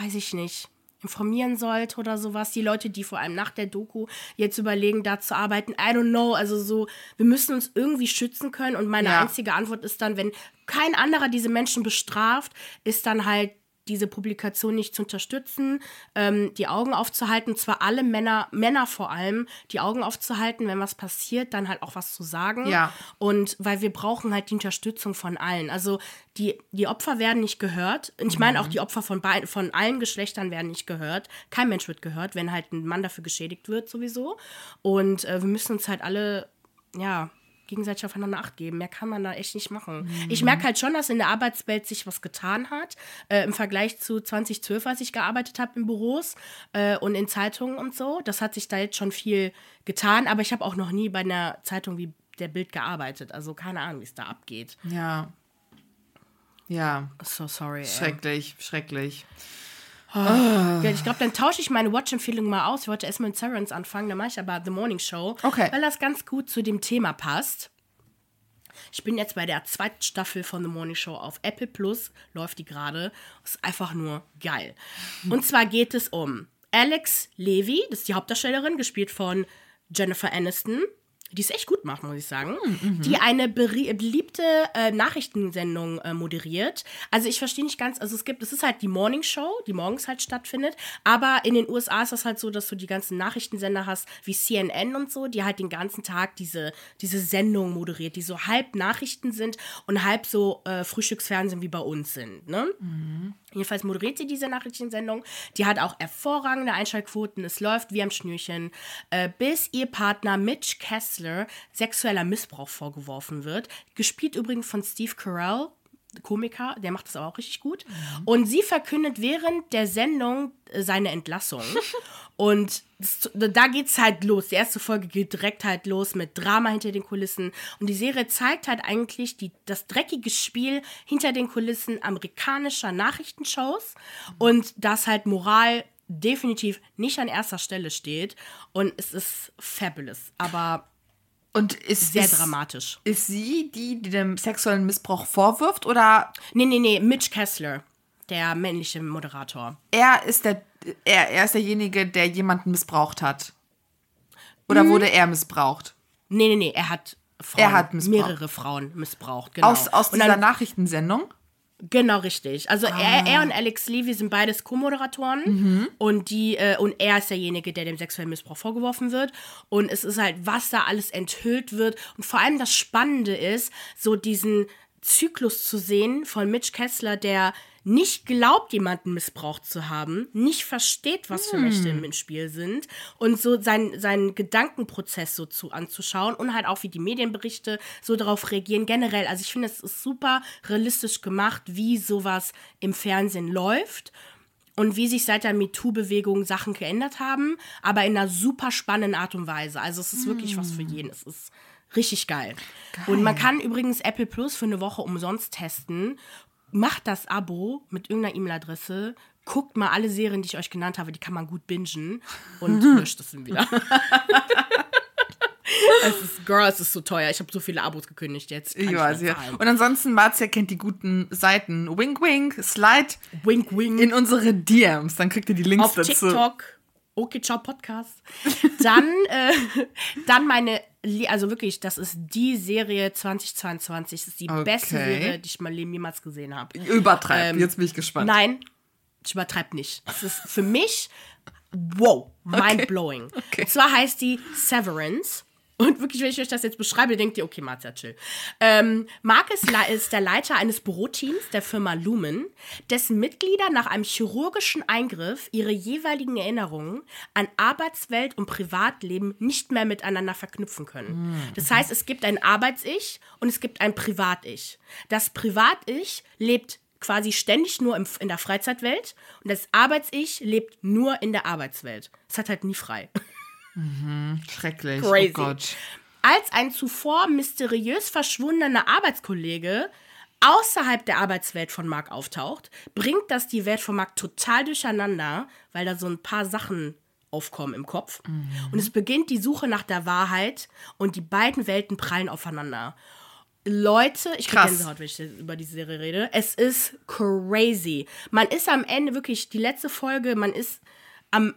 weiß ich nicht, informieren sollte oder sowas. Die Leute, die vor allem nach der Doku jetzt überlegen, da zu arbeiten, I don't know. Also so, wir müssen uns irgendwie schützen können. Und meine ja. einzige Antwort ist dann, wenn kein anderer diese Menschen bestraft, ist dann halt diese Publikation nicht zu unterstützen, ähm, die Augen aufzuhalten, zwar alle Männer, Männer vor allem, die Augen aufzuhalten, wenn was passiert, dann halt auch was zu sagen. Ja. Und weil wir brauchen halt die Unterstützung von allen. Also die, die Opfer werden nicht gehört. Und ich meine auch die Opfer von, von allen Geschlechtern werden nicht gehört. Kein Mensch wird gehört, wenn halt ein Mann dafür geschädigt wird sowieso. Und äh, wir müssen uns halt alle, ja, gegenseitig aufeinander Acht geben. Mehr kann man da echt nicht machen. Mhm. Ich merke halt schon, dass in der Arbeitswelt sich was getan hat. Äh, Im Vergleich zu 2012, als ich gearbeitet habe in Büros äh, und in Zeitungen und so. Das hat sich da jetzt schon viel getan. Aber ich habe auch noch nie bei einer Zeitung wie der Bild gearbeitet. Also keine Ahnung, wie es da abgeht. Ja. Ja. So sorry. Ey. Schrecklich, Ja, ich glaube, dann tausche ich meine Watch-Empfehlung mal aus. Ich wollte erst mit Severance anfangen, dann mache ich aber The Morning Show, Okay. weil das ganz gut zu dem Thema passt. Ich bin jetzt bei der zweiten Staffel von The Morning Show auf Apple Plus, läuft die gerade. Ist einfach nur geil. Und zwar geht es um Alex Levy, das ist die Hauptdarstellerin, gespielt von Jennifer Aniston. Die es echt gut macht, muss ich sagen. Die eine beliebte äh, Nachrichtensendung äh, moderiert. Also ich verstehe nicht ganz, also es gibt, es ist halt die Morning Show, die morgens halt stattfindet. Aber in den USA ist das halt so, dass du die ganzen Nachrichtensender hast, wie CNN und so, die halt den ganzen Tag diese, diese Sendung moderiert, die so halb Nachrichten sind und halb so äh, Frühstücksfernsehen wie bei uns sind. Ne? Jedenfalls moderiert sie diese Nachrichtensendung. Die hat auch hervorragende Einschaltquoten. Es läuft wie am Schnürchen, äh, bis ihr Partner Mitch Kessler sexueller Missbrauch vorgeworfen wird. Gespielt übrigens von Steve Carell. Komiker, der macht das aber auch richtig gut. Und sie verkündet während der Sendung äh, seine Entlassung. Und da geht's halt los. Die erste Folge geht direkt halt los mit Drama hinter den Kulissen. Und die Serie zeigt halt eigentlich die, das dreckige Spiel hinter den Kulissen amerikanischer Nachrichtenshows. Und dass halt Moral definitiv nicht an erster Stelle steht. Und es ist fabulous. Aber Und ist, sehr ist, dramatisch. ist sie die, die dem sexuellen Missbrauch vorwirft oder Nee, nee, nee, Mitch Kessler, der männliche Moderator. er ist der er, er ist derjenige, der jemanden missbraucht hat? Oder Mhm. wurde er missbraucht? Nee, nee, nee, er hat Frauen, Er hat mehrere Frauen missbraucht, genau. Aus, aus dieser dann, Nachrichtensendung? Genau, richtig. Also Ah. er, er und Alex Levy sind beides Co-Moderatoren Mhm. und die äh, und er ist derjenige, der dem sexuellen Missbrauch vorgeworfen wird. Und es ist halt, was da alles enthüllt wird. Und vor allem das Spannende ist, so diesen Zyklus zu sehen von Mitch Kessler, der nicht glaubt, jemanden missbraucht zu haben, nicht versteht, was für Mächte im Spiel sind und so seinen, seinen Gedankenprozess so zu anzuschauen und halt auch wie die Medienberichte so darauf reagieren. Generell, also ich finde, es ist super realistisch gemacht, wie sowas im Fernsehen läuft und wie sich seit der MeToo-Bewegung Sachen geändert haben, aber in einer super spannenden Art und Weise. Also es ist wirklich was für jeden. Es ist richtig geil. Und man kann übrigens Apple Plus für eine Woche umsonst testen. Macht das Abo mit irgendeiner E-Mail-Adresse. Guckt mal alle Serien, die ich euch genannt habe, die kann man gut bingen und löscht es dann wieder. es ist, Girl, es ist so teuer. Ich habe so viele Abos gekündigt jetzt. Ich weiß ja. Und ansonsten, Marzia kennt die guten Seiten. Wink, wink, slide Wink, wink. in unsere DMs. Dann kriegt ihr die Links auf dazu. TikTok. Okay, ciao, Podcast. Dann, äh, dann meine, also wirklich, das ist die Serie 2022. Das ist die Okay. beste Serie, die ich in meinem Leben jemals gesehen habe. Übertreib. Ähm, Jetzt bin ich gespannt. Nein, ich übertreibe nicht. Es ist für mich, wow, mind-blowing. Okay. Und zwar heißt die Severance. Und wirklich, wenn ich euch das jetzt beschreibe, denkt ihr, okay, Marzia, chill. Ähm, Mark ist, der Leiter eines Büroteams der Firma Lumen, dessen Mitglieder nach einem chirurgischen Eingriff ihre jeweiligen Erinnerungen an Arbeitswelt und Privatleben nicht mehr miteinander verknüpfen können. Das heißt, es gibt ein Arbeits-Ich und es gibt ein Privat-Ich. Das Privat-Ich lebt quasi ständig nur im, in der Freizeitwelt und das Arbeits-Ich lebt nur in der Arbeitswelt. Es hat halt nie frei. Schrecklich. Crazy. Oh Gott. Als ein zuvor mysteriös verschwundener Arbeitskollege außerhalb der Arbeitswelt von Mark auftaucht, bringt das die Welt von Mark total durcheinander, weil da so ein paar Sachen aufkommen im Kopf. Und es beginnt die Suche nach der Wahrheit und die beiden Welten prallen aufeinander. Leute, ich kriege. Gänsehaut, wenn ich über diese Serie rede. Es ist crazy. Man ist am Ende wirklich, die letzte Folge, man ist am,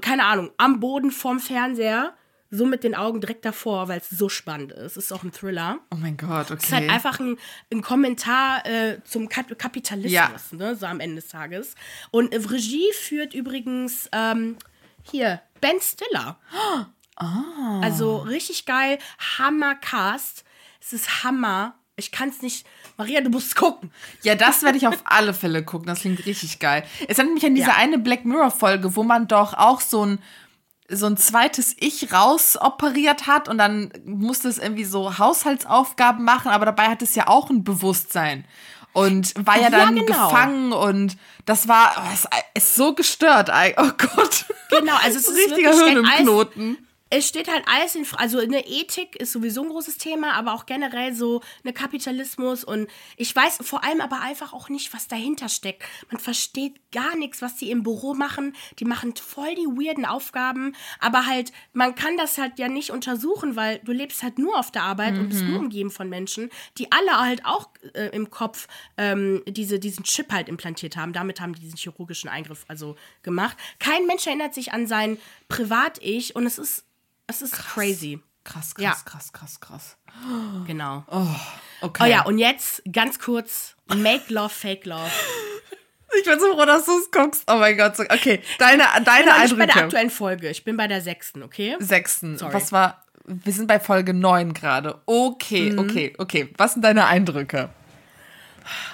keine Ahnung, am Boden vorm Fernseher, so mit den Augen direkt davor, weil es so spannend ist. Es ist auch ein Thriller. Oh mein Gott, okay. Es ist halt einfach ein, ein Kommentar äh, zum Kap Kapitalismus, Ja. ne, so am Ende des Tages. Und äh, Regie führt übrigens ähm, hier Ben Stiller. Ah. Also richtig geil, Hammer-Cast. Es ist Hammer. Ich kann es nicht. Maria, du musst gucken. Ja, das werde ich auf alle Fälle gucken. Das klingt richtig geil. Es erinnert mich an diese Ja. eine Black Mirror-Folge, wo man doch auch so ein, so ein zweites Ich rausoperiert hat und dann musste es irgendwie so Haushaltsaufgaben machen, aber dabei hat es ja auch ein Bewusstsein. Und war ja Ja, dann genau. gefangen und das war oh, es ist so gestört. Oh Gott. Genau, also es ist richtiger Hirn im Knoten. Es steht halt alles in, Fra- also eine Ethik ist sowieso ein großes Thema, aber auch generell so eine Kapitalismus und ich weiß vor allem aber einfach auch nicht, was dahinter steckt. Man versteht gar nichts, was die im Büro machen. Die machen voll die weirden Aufgaben, aber halt, man kann das halt ja nicht untersuchen, weil du lebst halt nur auf der Arbeit und bist nur umgeben von Menschen, die alle halt auch äh, im Kopf ähm, diese, diesen Chip halt implantiert haben. Damit haben die diesen chirurgischen Eingriff also gemacht. Kein Mensch erinnert sich an sein Privat-Ich und es ist es ist crazy. Krass, krass, Ja. krass, krass, krass. Genau. Okay. Oh ja, und jetzt ganz kurz: Make Love, Fake Love. ich bin so froh, dass du es guckst. Oh mein Gott. Okay, deine, deine Ich bin noch nicht bei der Eindrücke. aktuellen Folge. Ich bin bei der sechsten, okay? Sechsten. Sorry. Was war. Wir sind bei Folge 9 gerade. Okay, Mhm. okay, okay. Was sind deine Eindrücke?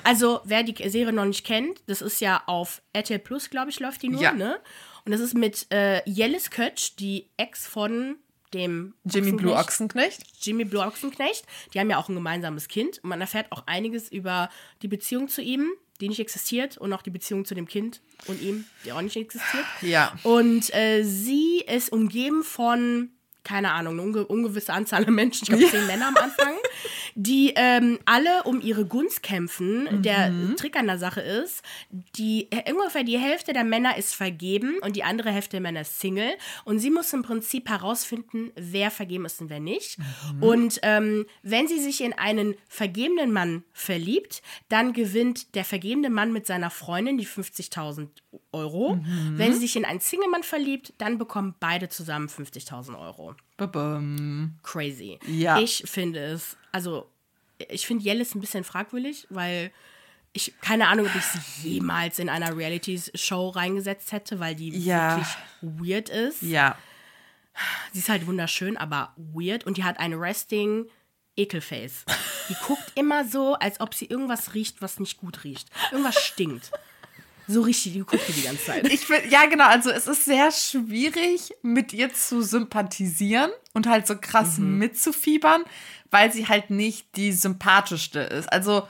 Also, wer die Serie noch nicht kennt, das ist ja auf RTL Plus, glaube ich, läuft die nur, Ja. ne? Und das ist mit äh, Jellis Kötsch, die Ex von dem Jimmy Blue Ochsenknecht. Ochsenknecht? Jimmy Blue Ochsenknecht. Die haben ja auch ein gemeinsames Kind. Und man erfährt auch einiges über die Beziehung zu ihm, die nicht existiert. Und auch die Beziehung zu dem Kind und ihm, die auch nicht existiert. Ja. Und äh, sie ist umgeben von, keine Ahnung, eine unge ungewisse Anzahl an Menschen, ich glaube zehn Männer am Anfang, die ähm, alle um ihre Gunst kämpfen. Der Trick an der Sache ist, die, äh, ungefähr die Hälfte der Männer ist vergeben und die andere Hälfte der Männer ist Single. Und sie muss im Prinzip herausfinden, wer vergeben ist und wer nicht. Und ähm, wenn sie sich in einen vergebenen Mann verliebt, dann gewinnt der vergebene Mann mit seiner Freundin die 50.000 Euro. Wenn sie sich in einen Single-Mann verliebt, dann bekommen beide zusammen 50.000 Euro. Babam. Crazy. Ja. Ich finde es, also ich finde Jellis ein bisschen fragwürdig, weil ich keine Ahnung, ob ich sie jemals in einer Reality-Show reingesetzt hätte, weil die Ja. wirklich weird ist. Ja. Sie ist halt wunderschön, aber weird und die hat ein Resting Ekelface. Die guckt immer so, als ob sie irgendwas riecht, was nicht gut riecht. Irgendwas stinkt. So richtig, die guckt die ganze Zeit. Ich find, ja, genau, also es ist sehr schwierig, mit ihr zu sympathisieren und halt so krass Mhm. mitzufiebern, weil sie halt nicht die sympathischste ist. Also,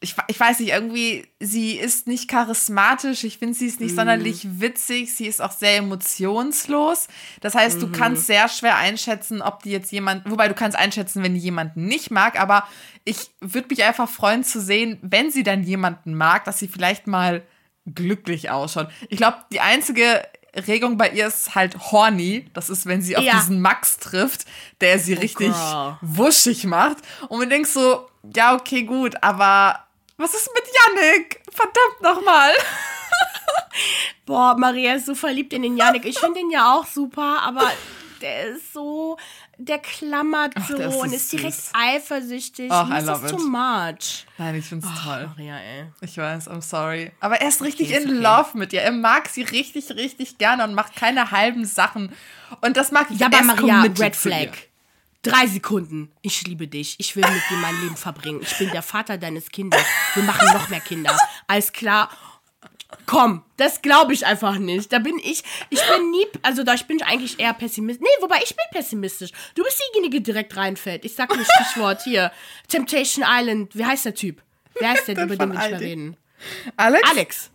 ich, ich weiß nicht, irgendwie, sie ist nicht charismatisch, ich finde, sie ist Mhm. nicht sonderlich witzig, sie ist auch sehr emotionslos. Das heißt, Mhm. du kannst sehr schwer einschätzen, ob die jetzt jemand, wobei du kannst einschätzen, wenn die jemanden nicht mag, aber ich würde mich einfach freuen zu sehen, wenn sie dann jemanden mag, dass sie vielleicht mal glücklich ausschaut. Ich glaube, die einzige Regung bei ihr ist halt horny. Das ist, wenn sie auf Ja. Oh, diesen Max trifft, der sie richtig girl. wuschig macht. Und man denkt so, ja, okay, gut, aber was ist mit Yannick? Verdammt nochmal. Boah, Maria ist so verliebt in den Janik. Ich finde den ja auch super, aber der ist so, der klammert so der ist und ist direkt süß. eifersüchtig. Ach, Mir I ist love das it. too much. Nein, ich find's toll. Maria, ey. Ich weiß, I'm sorry. Aber er ist richtig ist in okay. love mit ihr. Er mag sie richtig, richtig gerne und macht keine halben Sachen. Und das mag ich. Ja, aber Er ist Maria, Red. Flag. Drei Sekunden. Ich liebe dich. Ich will mit dir mein Leben verbringen. Ich bin der Vater deines Kindes. Wir machen noch mehr Kinder. Alles klar. Komm, das glaube ich einfach nicht. Da bin ich, ich bin nie, also da ich bin eigentlich eher pessimistisch. Nee, wobei ich bin pessimistisch. Du bist diejenige, die direkt reinfällt. Ich sag nur Stichwort hier. Temptation Island. Wie heißt der Typ? Wer heißt der, über den will ich mehr reden? Alex? Alex.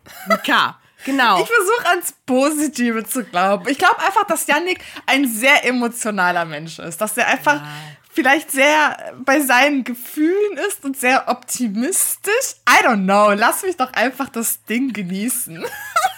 K. Genau. Ich versuche ans Positive zu glauben. Ich glaube einfach, dass Yannick ein sehr emotionaler Mensch ist. Dass er einfach vielleicht sehr bei seinen Gefühlen ist und sehr optimistisch. I don't know. Lass mich doch einfach das Ding genießen.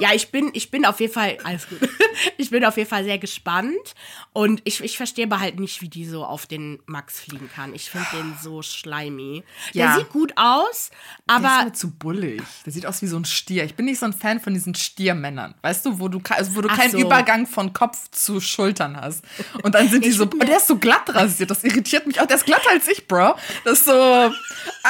ja, ich bin, ich bin auf jeden Fall, alles gut. Ich bin auf jeden Fall sehr gespannt. Und ich, ich verstehe aber halt nicht, wie die so auf den Max fliegen kann. Ich finde den so schleimy. Der Ja. sieht gut aus, Der aber ist mir zu bullig. Der sieht aus wie so ein Stier. Ich bin nicht so ein Fan von diesen Stiermännern. Weißt du, wo du, also wo du Ach keinen so. Übergang von Kopf zu Schultern hast. Und dann sind die Ich so, und der ist so glatt rasiert. Das irritiert mich auch. Der ist glatter als ich, Bro. Das ist so, I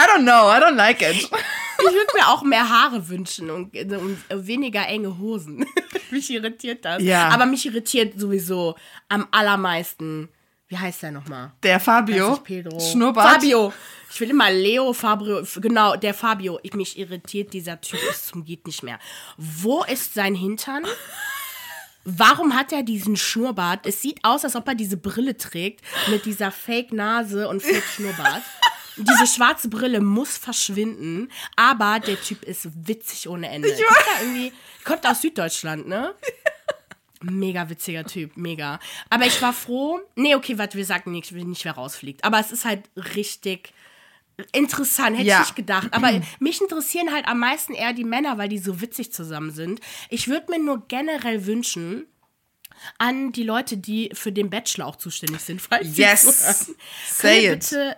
don't know, I don't like it. Ich würde mir auch mehr Haare wünschen und, und weniger enge Hosen. mich irritiert das. Ja. Aber mich irritiert sowieso am allermeisten. Wie heißt der nochmal? Der Fabio, Pedro. Schnurrbart. Fabio. Ich will immer Leo, Fabio. Genau, der Fabio. Ich, mich irritiert dieser Typ zum geht nicht mehr. Wo ist sein Hintern? Warum hat er diesen Schnurrbart? Es sieht aus, als ob er diese Brille trägt mit dieser Fake-Nase und Fake-Schnurrbart. Diese schwarze Brille muss verschwinden, aber der Typ ist witzig ohne Ende. Ich irgendwie, kommt aus Süddeutschland, ne? Mega witziger Typ, mega. Aber ich war froh. Nee, okay, warte, wir sagen nicht, nicht wer rausfliegt. Aber es ist halt richtig interessant, hätte Ja. ich nicht gedacht. Aber mich interessieren halt am meisten eher die Männer, weil die so witzig zusammen sind. Ich würde mir nur generell wünschen, an die Leute, die für den Bachelor auch zuständig sind, falls Yes. Say it. bitte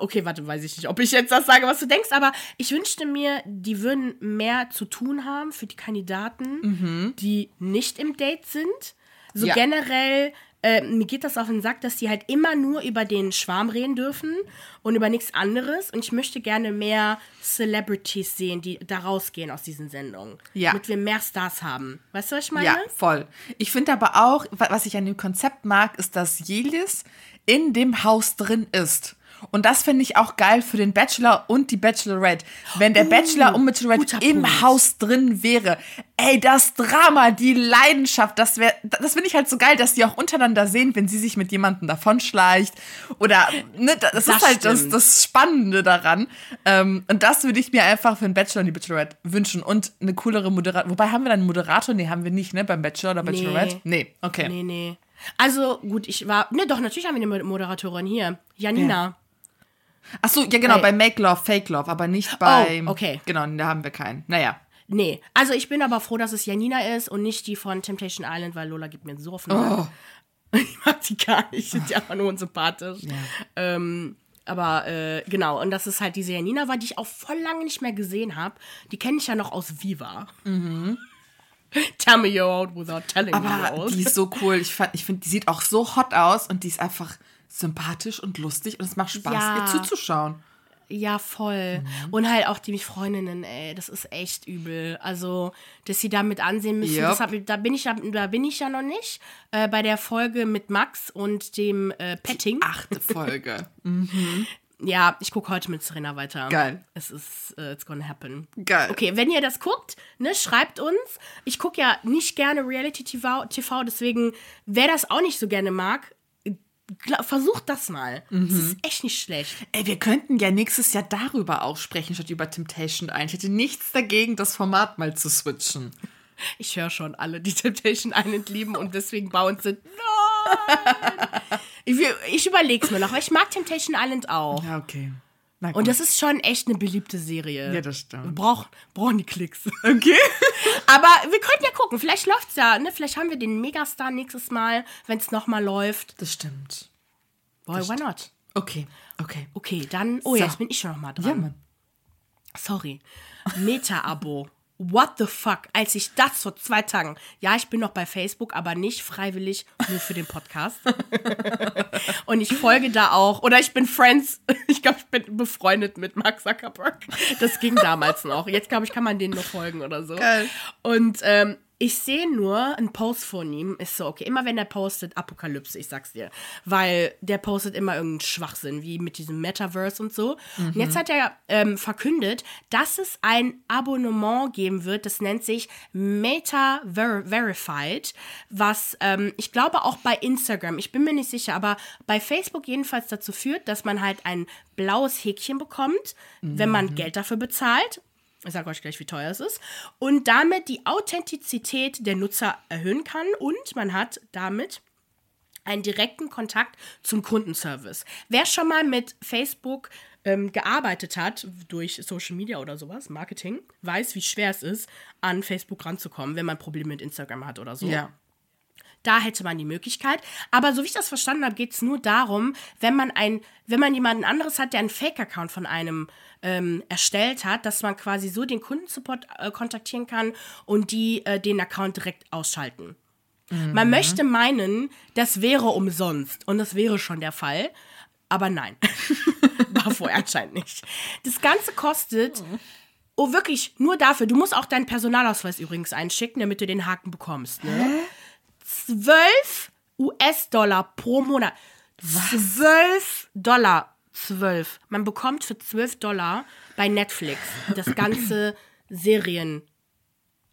Okay, warte, weiß ich nicht, ob ich jetzt das sage, was du denkst, aber ich wünschte mir, die würden mehr zu tun haben für die Kandidaten, die nicht im Date sind. So Mhm. Ja. generell, äh, mir geht das auf den Sack, dass die halt immer nur über den Schwarm reden dürfen und über nichts anderes. Und ich möchte gerne mehr Celebrities sehen, die da rausgehen aus diesen Sendungen. Ja. Damit wir mehr Stars haben. Weißt du, was ich meine? Ja, voll. Ich finde aber auch, wa- was ich an dem Konzept mag, ist, dass Jelis in dem Haus drin ist. Und das finde ich auch geil für den Bachelor und die Bachelorette. Wenn der Bachelor und Bachelorette im Punkt. Haus drin wäre, ey, das Drama, die Leidenschaft, das wäre, das finde ich halt so geil, dass die auch untereinander sehen, wenn sie sich mit jemandem davonschleicht. Oder, ne, das, Das ist halt das, das Spannende daran. Ähm, und das würde ich mir einfach für den Bachelor und die Bachelorette wünschen. Und eine coolere Moderator. Wobei, haben wir dann einen Moderator? Nee, haben wir nicht, ne? Beim Bachelor oder Bachelorette? Nee, okay. Nee, nee. Also, gut, ich war. Ne, doch, natürlich haben wir eine Moderatorin hier. Janina. Ach so, ja genau, Weil- bei Make Love, Fake Love, aber nicht bei. Oh, okay. Genau, da haben wir keinen. Naja. Nee. Also, ich bin aber froh, dass es Janina ist und nicht die von Temptation Island, weil Lola gibt mir so auf den Oh. Ich mag die gar nicht. Ich finde die einfach nur unsympathisch. Ähm, aber äh, genau, und das ist halt diese Janina war, die ich auch voll lange nicht mehr gesehen habe. Die kenne ich ja noch aus Viva. Tell me you're out without telling me you're Mhm. Aber out. die ist so cool. Ich, fand- ich finde, die sieht auch so hot aus und die ist einfach sympathisch und lustig und es macht Spaß, Ja. ihr zuzuschauen. Ja, voll. Und halt auch die Freundinnen, ey, das ist echt übel. Also, dass sie damit ansehen müssen, Yep. das hab, da, bin ich, ja- da bin ich ja noch nicht. Äh, bei der Folge mit Max und dem äh, Petting. Achte Folge. Ja, ich gucke heute mit Serena weiter. Geil. Es ist, äh, it's gonna happen. Geil. Okay, wenn ihr das guckt, ne, schreibt uns. Ich gucke ja nicht gerne Reality-TV, TV, deswegen, wer das auch nicht so gerne mag, versucht das mal. Mhm. Das ist echt nicht schlecht. Ey, wir könnten ja nächstes Jahr darüber auch sprechen, statt über Temptation ein. Ich hätte nichts dagegen, das Format mal zu switchen. Ich höre schon alle, die Temptation Island lieben und deswegen bauen sind. Nein! ich ich überlege es mir noch, weil ich mag Temptation Island auch. Ja, okay. Und das ist schon echt eine beliebte Serie. Ja, das stimmt. Wir brauchen, die Klicks. okay. Aber wir könnten ja gucken, vielleicht läuft's ja, ne? Vielleicht haben wir den Megastar nächstes Mal, wenn es nochmal läuft. Das stimmt. Boy, why not? Okay, okay. Okay, dann. Oh So. ja, jetzt bin ich schon nochmal dran. Ja, Mann. Sorry. Meta-Abo. What the fuck? Als ich das vor zwei Tagen, ja, ich bin noch bei Facebook, aber nicht freiwillig, nur für den Podcast. Und ich folge da auch, oder ich bin Friends, ich glaube, ich bin befreundet mit Mark Zuckerberg. Das ging damals noch. Jetzt, glaube ich, kann man denen nur folgen oder so. Geil. Und ähm, ich sehe nur einen Post von ihm, ist so, okay, immer wenn er postet, Apokalypse, ich sag's dir. Weil der postet immer irgendeinen Schwachsinn, wie mit diesem Metaverse und so. Und jetzt hat er ähm, verkündet, dass es ein Abonnement geben wird, das nennt sich Meta Ver Verified, was ähm, ich glaube auch bei Instagram, ich bin mir nicht sicher, aber bei Facebook jedenfalls dazu führt, dass man halt ein blaues Häkchen bekommt, wenn man Geld dafür bezahlt. Ich sage euch gleich, wie teuer es ist. Und damit die Authentizität der Nutzer erhöhen kann. Und man hat damit einen direkten Kontakt zum Kundenservice. Wer schon mal mit Facebook ähm, gearbeitet hat, durch Social Media oder sowas, Marketing, weiß, wie schwer es ist, an Facebook ranzukommen, wenn man Probleme mit Instagram hat oder so. Ja. Da hätte man die Möglichkeit. Aber so wie ich das verstanden habe, geht es nur darum, wenn man ein, wenn man jemanden anderes hat, der einen Fake-Account von einem ähm, erstellt hat, dass man quasi so den Kundensupport äh, kontaktieren kann und die äh, den Account direkt ausschalten. Man möchte meinen, das wäre umsonst und das wäre schon der Fall. Aber nein, war vorher anscheinend nicht. Das Ganze kostet, oh wirklich, nur dafür. Du musst auch deinen Personalausweis übrigens einschicken, damit du den Haken bekommst. Ne? 12 US-Dollar pro Monat. 12 Dollar. 12. Man bekommt für 12 Dollar bei Netflix das ganze Serien.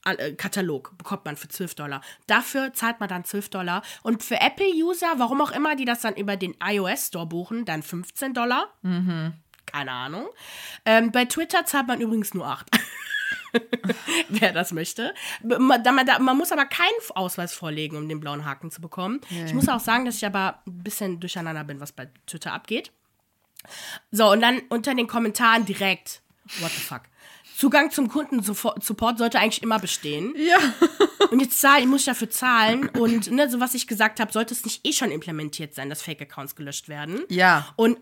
äh, Katalog bekommt man für 12 Dollar. Dafür zahlt man dann 12 Dollar. Und für Apple-User, warum auch immer, die das dann über den iOS-Store buchen, dann 15 Dollar. Keine Ahnung. Ähm, bei Twitter zahlt man übrigens nur 8. Wer das möchte. Man, man, man muss aber keinen Ausweis vorlegen, um den blauen Haken zu bekommen. Ich muss auch sagen, dass ich aber ein bisschen durcheinander bin, was bei Twitter abgeht. So, und dann unter den Kommentaren direkt, what the fuck. Zugang zum Kundensupport sollte eigentlich immer bestehen. Ja. Und jetzt zahl, muss ich dafür zahlen. Und ne, so was ich gesagt habe, sollte es nicht eh schon implementiert sein, dass Fake-Accounts gelöscht werden. Ja. Und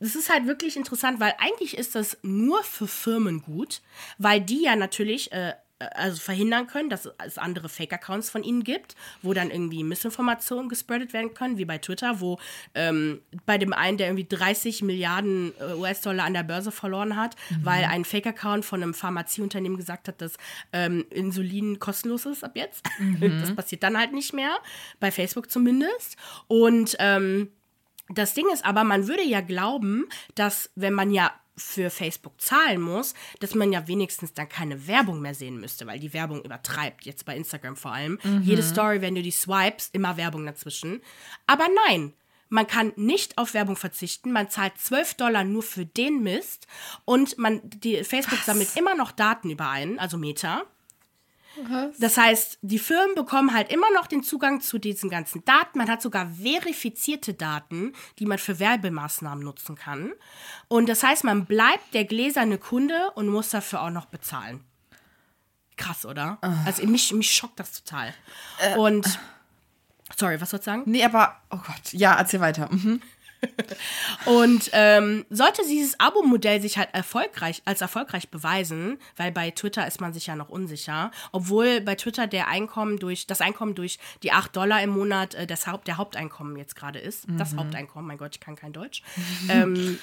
das ist halt wirklich interessant, weil eigentlich ist das nur für Firmen gut, weil die ja natürlich äh, also verhindern können, dass es andere Fake-Accounts von ihnen gibt, wo dann irgendwie Missinformationen gespreadet werden können, wie bei Twitter, wo ähm, bei dem einen, der irgendwie 30 Milliarden äh, US-Dollar an der Börse verloren hat, weil ein Fake-Account von einem Pharmazieunternehmen gesagt hat, dass ähm, Insulin kostenlos ist ab jetzt. Das passiert dann halt nicht mehr, bei Facebook zumindest. Und ähm, das Ding ist aber, man würde ja glauben, dass wenn man ja für Facebook zahlen muss, dass man ja wenigstens dann keine Werbung mehr sehen müsste, weil die Werbung übertreibt, jetzt bei Instagram vor allem. Jede Story, wenn du die swipes, immer Werbung dazwischen. Aber nein, man kann nicht auf Werbung verzichten, man zahlt 12 Dollar nur für den Mist und man, die, Facebook sammelt immer noch Daten über einen, also Meta. Das heißt, die Firmen bekommen halt immer noch den Zugang zu diesen ganzen Daten. Man hat sogar verifizierte Daten, die man für Werbemaßnahmen nutzen kann. Und das heißt, man bleibt der gläserne Kunde und muss dafür auch noch bezahlen. Krass, oder? Also mich, mich schockt das total. Und sorry, was sollst du sagen? Nee, aber, oh Gott. Ja, erzähl weiter. Mhm. Und ähm, sollte dieses Abo-Modell sich halt erfolgreich, als erfolgreich beweisen, weil bei Twitter ist man sich ja noch unsicher, obwohl bei Twitter der Einkommen durch, das Einkommen durch die 8 Dollar im Monat äh, das Haupt, der Haupteinkommen jetzt gerade ist. Das Haupteinkommen, mein Gott, ich kann kein Deutsch. ähm,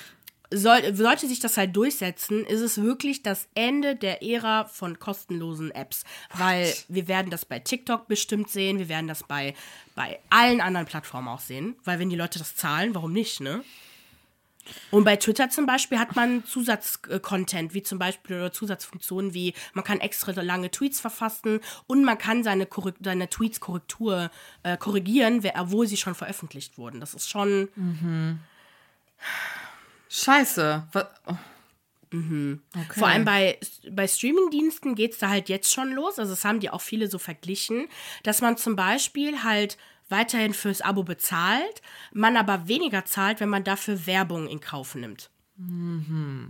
soll, sollte sich das halt durchsetzen, ist es wirklich das Ende der Ära von kostenlosen Apps. Weil wir werden das bei TikTok bestimmt sehen, wir werden das bei, bei allen anderen Plattformen auch sehen. Weil wenn die Leute das zahlen, warum nicht, ne? Und bei Twitter zum Beispiel hat man Zusatzcontent, wie zum Beispiel oder Zusatzfunktionen wie man kann extra lange Tweets verfassen und man kann seine, Korrekt seine Tweets Korrektur äh, korrigieren, obwohl sie schon veröffentlicht wurden. Das ist schon Scheiße. Was, oh. Okay. Mhm. Vor allem bei, bei Streamingdiensten geht es da halt jetzt schon los. Also, das haben die auch viele so verglichen, dass man zum Beispiel halt weiterhin fürs Abo bezahlt, man aber weniger zahlt, wenn man dafür Werbung in Kauf nimmt.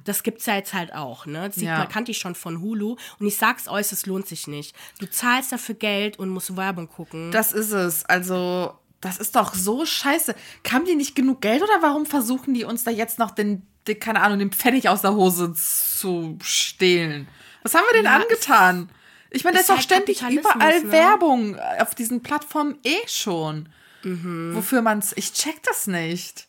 Das gibt's ja jetzt halt auch, ne? Das sieht Ja. man, kannte ich schon von Hulu. Und ich sag's euch, es lohnt sich nicht. Du zahlst dafür Geld und musst Werbung gucken. Das ist es. Also, das ist doch so scheiße. Kam die nicht genug Geld oder warum versuchen die uns da jetzt noch den, den keine Ahnung, den Pfennig aus der Hose zu stehlen? Was haben wir denn Ja, angetan? Ich meine, da ist doch halt ständig überall ne? Werbung auf diesen Plattformen eh schon. Mhm. Wofür man's. Ich check das nicht.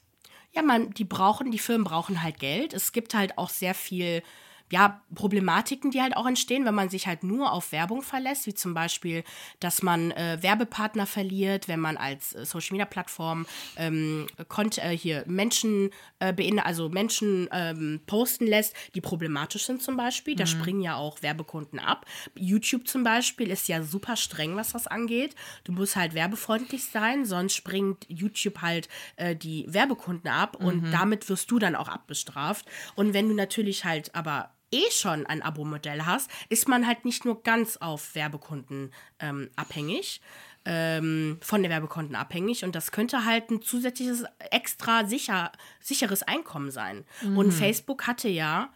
Ja, man, die brauchen, die Firmen brauchen halt Geld. Es gibt halt auch sehr viel, ja, Problematiken, die halt auch entstehen, wenn man sich halt nur auf Werbung verlässt, wie zum Beispiel, dass man äh, Werbepartner verliert, wenn man als äh, Social Media Plattform ähm, kont äh, hier Menschen äh, also Menschen ähm, posten lässt, die problematisch sind zum Beispiel. Da springen ja auch Werbekunden ab. YouTube zum Beispiel ist ja super streng, was das angeht. Du musst halt werbefreundlich sein, sonst springt YouTube halt äh, die Werbekunden ab und damit wirst du dann auch abbestraft. Und wenn du natürlich halt aber eh schon ein Abo-Modell hast, ist man halt nicht nur ganz auf Werbekunden ähm, abhängig. ähm, von den Werbekonten abhängig und das könnte halt ein zusätzliches, extra sicher, sicheres Einkommen sein. Mhm. Und Facebook hatte ja,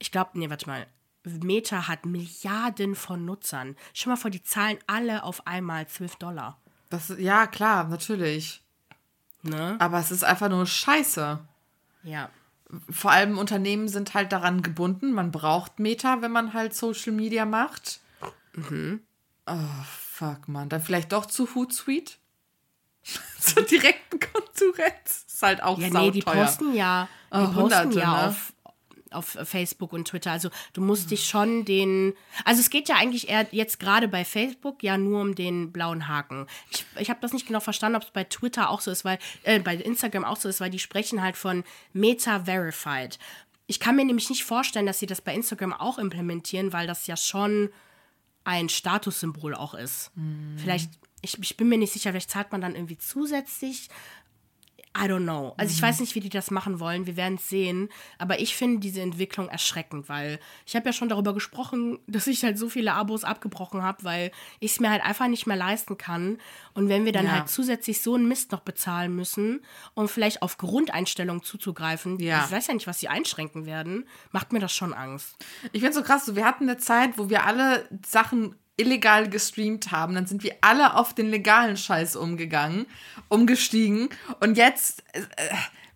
ich glaube, nee, warte mal, Meta hat Milliarden von Nutzern. Schon mal vor, die zahlen alle auf einmal 12 Dollar. Das, ja, klar, natürlich. Ne? Aber es ist einfach nur scheiße. Ja. Vor allem Unternehmen sind halt daran gebunden. Man braucht Meta, wenn man halt Social Media macht. Mhm. Oh, fuck, man. Dann vielleicht doch zu Hootsuite? Zur direkten Konkurrenz. Ist halt auch Ja, nee, die posten ja, die Oh, posten Hunderte, ja ne? auf, auf Facebook und Twitter. Also du musst dich schon den. Also es geht ja eigentlich eher jetzt gerade bei Facebook ja nur um den blauen Haken. Ich, ich habe das nicht genau verstanden, ob es bei Twitter auch so ist, weil, äh, bei Instagram auch so ist, weil die sprechen halt von Meta Verified. Ich kann mir nämlich nicht vorstellen, dass sie das bei Instagram auch implementieren, weil das ja schon ein Statussymbol auch ist. Vielleicht, ich, ich bin mir nicht sicher, vielleicht zahlt man dann irgendwie zusätzlich. I don't know. Also ich weiß nicht, wie die das machen wollen. Wir werden es sehen. Aber ich finde diese Entwicklung erschreckend, weil ich habe ja schon darüber gesprochen, dass ich halt so viele Abos abgebrochen habe, weil ich es mir halt einfach nicht mehr leisten kann. Und wenn wir dann Ja. halt zusätzlich so einen Mist noch bezahlen müssen, um vielleicht auf Grundeinstellungen zuzugreifen, Ja. ich weiß ja nicht, was sie einschränken werden, macht mir das schon Angst. Ich finde so krass, wir hatten eine Zeit, wo wir alle Sachen illegal gestreamt haben. Dann sind wir alle auf den legalen Scheiß umgegangen, umgestiegen. Und jetzt äh,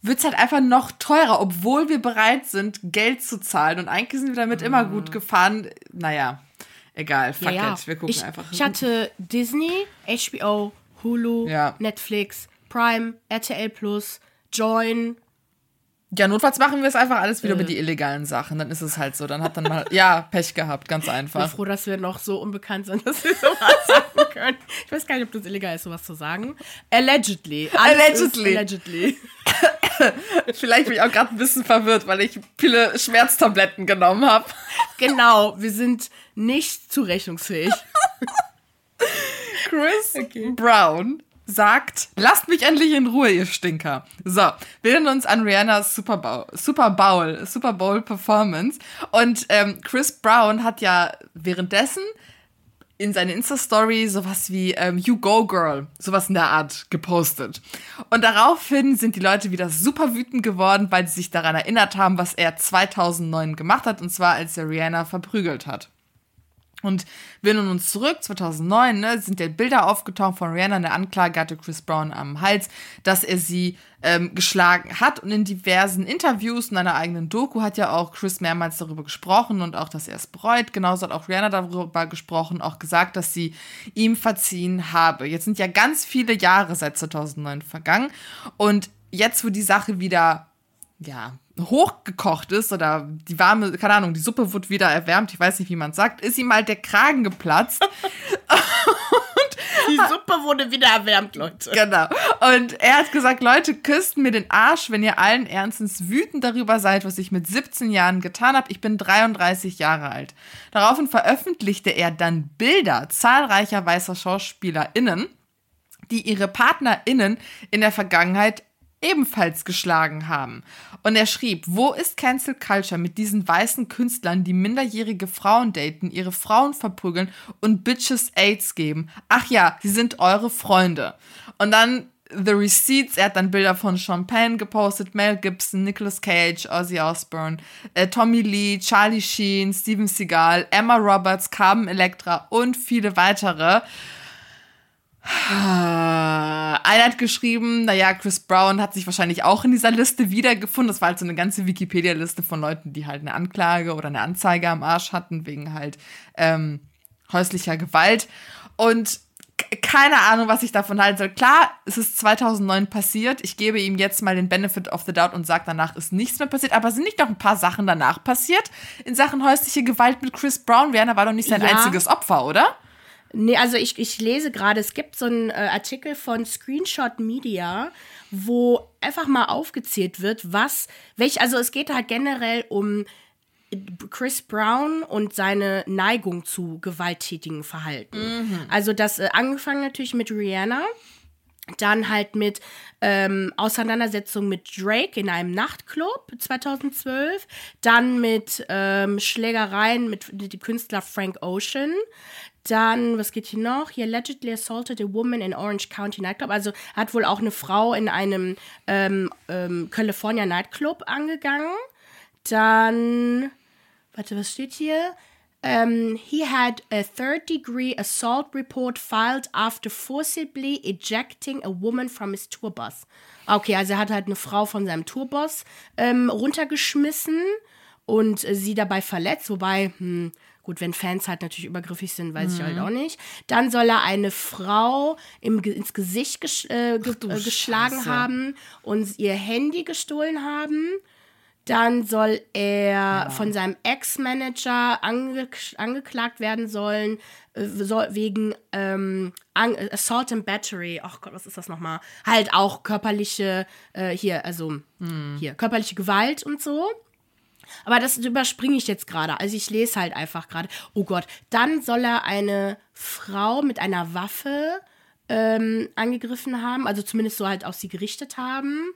wird es halt einfach noch teurer, obwohl wir bereit sind, Geld zu zahlen. Und eigentlich sind wir damit immer gut gefahren. Naja, egal, fuck it. Wir gucken ich, einfach. Ich hatte Disney, HBO, Hulu, Ja. Netflix, Prime, RTL Plus, Join. Ja, notfalls machen wir es einfach alles wieder Äh. über die illegalen Sachen. Dann ist es halt so. Dann hat dann mal, ja, Pech gehabt, ganz Ich bin einfach. froh, dass wir noch so unbekannt sind, dass wir sowas sagen können. Ich weiß gar nicht, ob das illegal ist, sowas zu sagen. Allegedly. Alles Allegedly. Allegedly. Vielleicht bin ich auch gerade ein bisschen verwirrt, weil ich viele Schmerztabletten genommen habe. Genau, wir sind nicht zurechnungsfähig. Chris Brown sagt, lasst mich endlich in Ruhe, ihr Stinker. So, wir erinnern uns an Rihannas Super Bowl, Super Bowl, Super Bowl Performance. Und ähm, Chris Brown hat ja währenddessen in seine Insta-Story sowas wie ähm, You Go Girl, sowas in der Art gepostet. Und daraufhin sind die Leute wieder super wütend geworden, weil sie sich daran erinnert haben, was er 2009 gemacht hat, und zwar als er Rihanna verprügelt hat. Und wir erinnern uns zurück, 2009, ne, sind ja Bilder aufgetaucht von Rihanna. Eine Anklage hatte Chris Brown am Hals, dass er sie ähm, geschlagen hat. Und in diversen Interviews in einer eigenen Doku hat ja auch Chris mehrmals darüber gesprochen und auch, dass er es bereut. Genauso hat auch Rihanna darüber gesprochen, auch gesagt, dass sie ihm verziehen habe. Jetzt sind ja ganz viele Jahre seit 2009 vergangen. Und jetzt, wo die Sache wieder ja, hochgekocht ist oder die warme, keine Ahnung, die Suppe wird wieder erwärmt, ich weiß nicht, wie man sagt, ist ihm halt der Kragen geplatzt. Die Suppe wurde wieder erwärmt, Leute. genau. Und er hat gesagt, Leute, küsst mir den Arsch, wenn ihr allen Ernstens wütend darüber seid, was ich mit 17 Jahren getan habe. Ich bin 33 Jahre alt. Daraufhin veröffentlichte er dann Bilder zahlreicher weißer SchauspielerInnen, die ihre PartnerInnen in der Vergangenheit ebenfalls geschlagen haben. Und er schrieb, wo ist Cancel Culture mit diesen weißen Künstlern, die minderjährige Frauen daten, ihre Frauen verprügeln und Bitches AIDS geben? Ach ja, sie sind eure Freunde. Und dann The Receipts, er hat dann Bilder von Champagne gepostet, Mel Gibson, Nicolas Cage, Ozzy Osbourne, äh, Tommy Lee, Charlie Sheen, Steven Seagal, Emma Roberts, Carmen Electra und viele weitere. Einer hat geschrieben, naja, Chris Brown hat sich wahrscheinlich auch in dieser Liste wiedergefunden. Das war halt so eine ganze Wikipedia-Liste von Leuten, die halt eine Anklage oder eine Anzeige am Arsch hatten, wegen halt ähm, häuslicher Gewalt. Und keine Ahnung, was ich davon halten soll. Klar, es ist 2009 passiert. Ich gebe ihm jetzt mal den Benefit of the Doubt und sage, danach ist nichts mehr passiert. Aber sind nicht noch ein paar Sachen danach passiert in Sachen häusliche Gewalt mit Chris Brown? Werner war doch nicht sein Ja. einziges Opfer, oder? Nee, also ich, ich lese gerade, es gibt so einen äh, Artikel von Screenshot Media, wo einfach mal aufgezählt wird, was, welch, also es geht halt generell um Chris Brown und seine Neigung zu gewalttätigen Verhalten. Also das äh, angefangen natürlich mit Rihanna, dann halt mit ähm, Auseinandersetzung mit Drake in einem Nachtclub 2012, dann mit ähm, Schlägereien mit dem Künstler Frank Ocean, Dann, was geht hier noch? He allegedly assaulted a woman in Orange County Nightclub. Also hat wohl auch eine Frau in einem ähm, ähm, California Nightclub angegangen. Dann, warte, was steht hier? Um, he had a third degree assault report filed after forcibly ejecting a woman from his tour bus. Okay, also er hat halt eine Frau von seinem Tourbus ähm, runtergeschmissen und äh, sie dabei verletzt, wobei, hm, gut, wenn Fans halt natürlich übergriffig sind, weiß mhm. ich halt auch nicht. Dann soll er eine Frau im, ins Gesicht ges äh, ge Ach, äh, geschlagen Scheiße. haben und ihr Handy gestohlen haben. Dann soll er ja. von seinem Ex-Manager ange angeklagt werden sollen, äh, soll, wegen ähm, Assault and Battery. Ach Gott, was ist das nochmal? Halt auch körperliche, äh, hier, also hm. hier, körperliche Gewalt und so. Aber das überspringe ich jetzt gerade. Also ich lese halt einfach gerade. Oh Gott, dann soll er eine Frau mit einer Waffe ähm, angegriffen haben, also zumindest so halt auf sie gerichtet haben.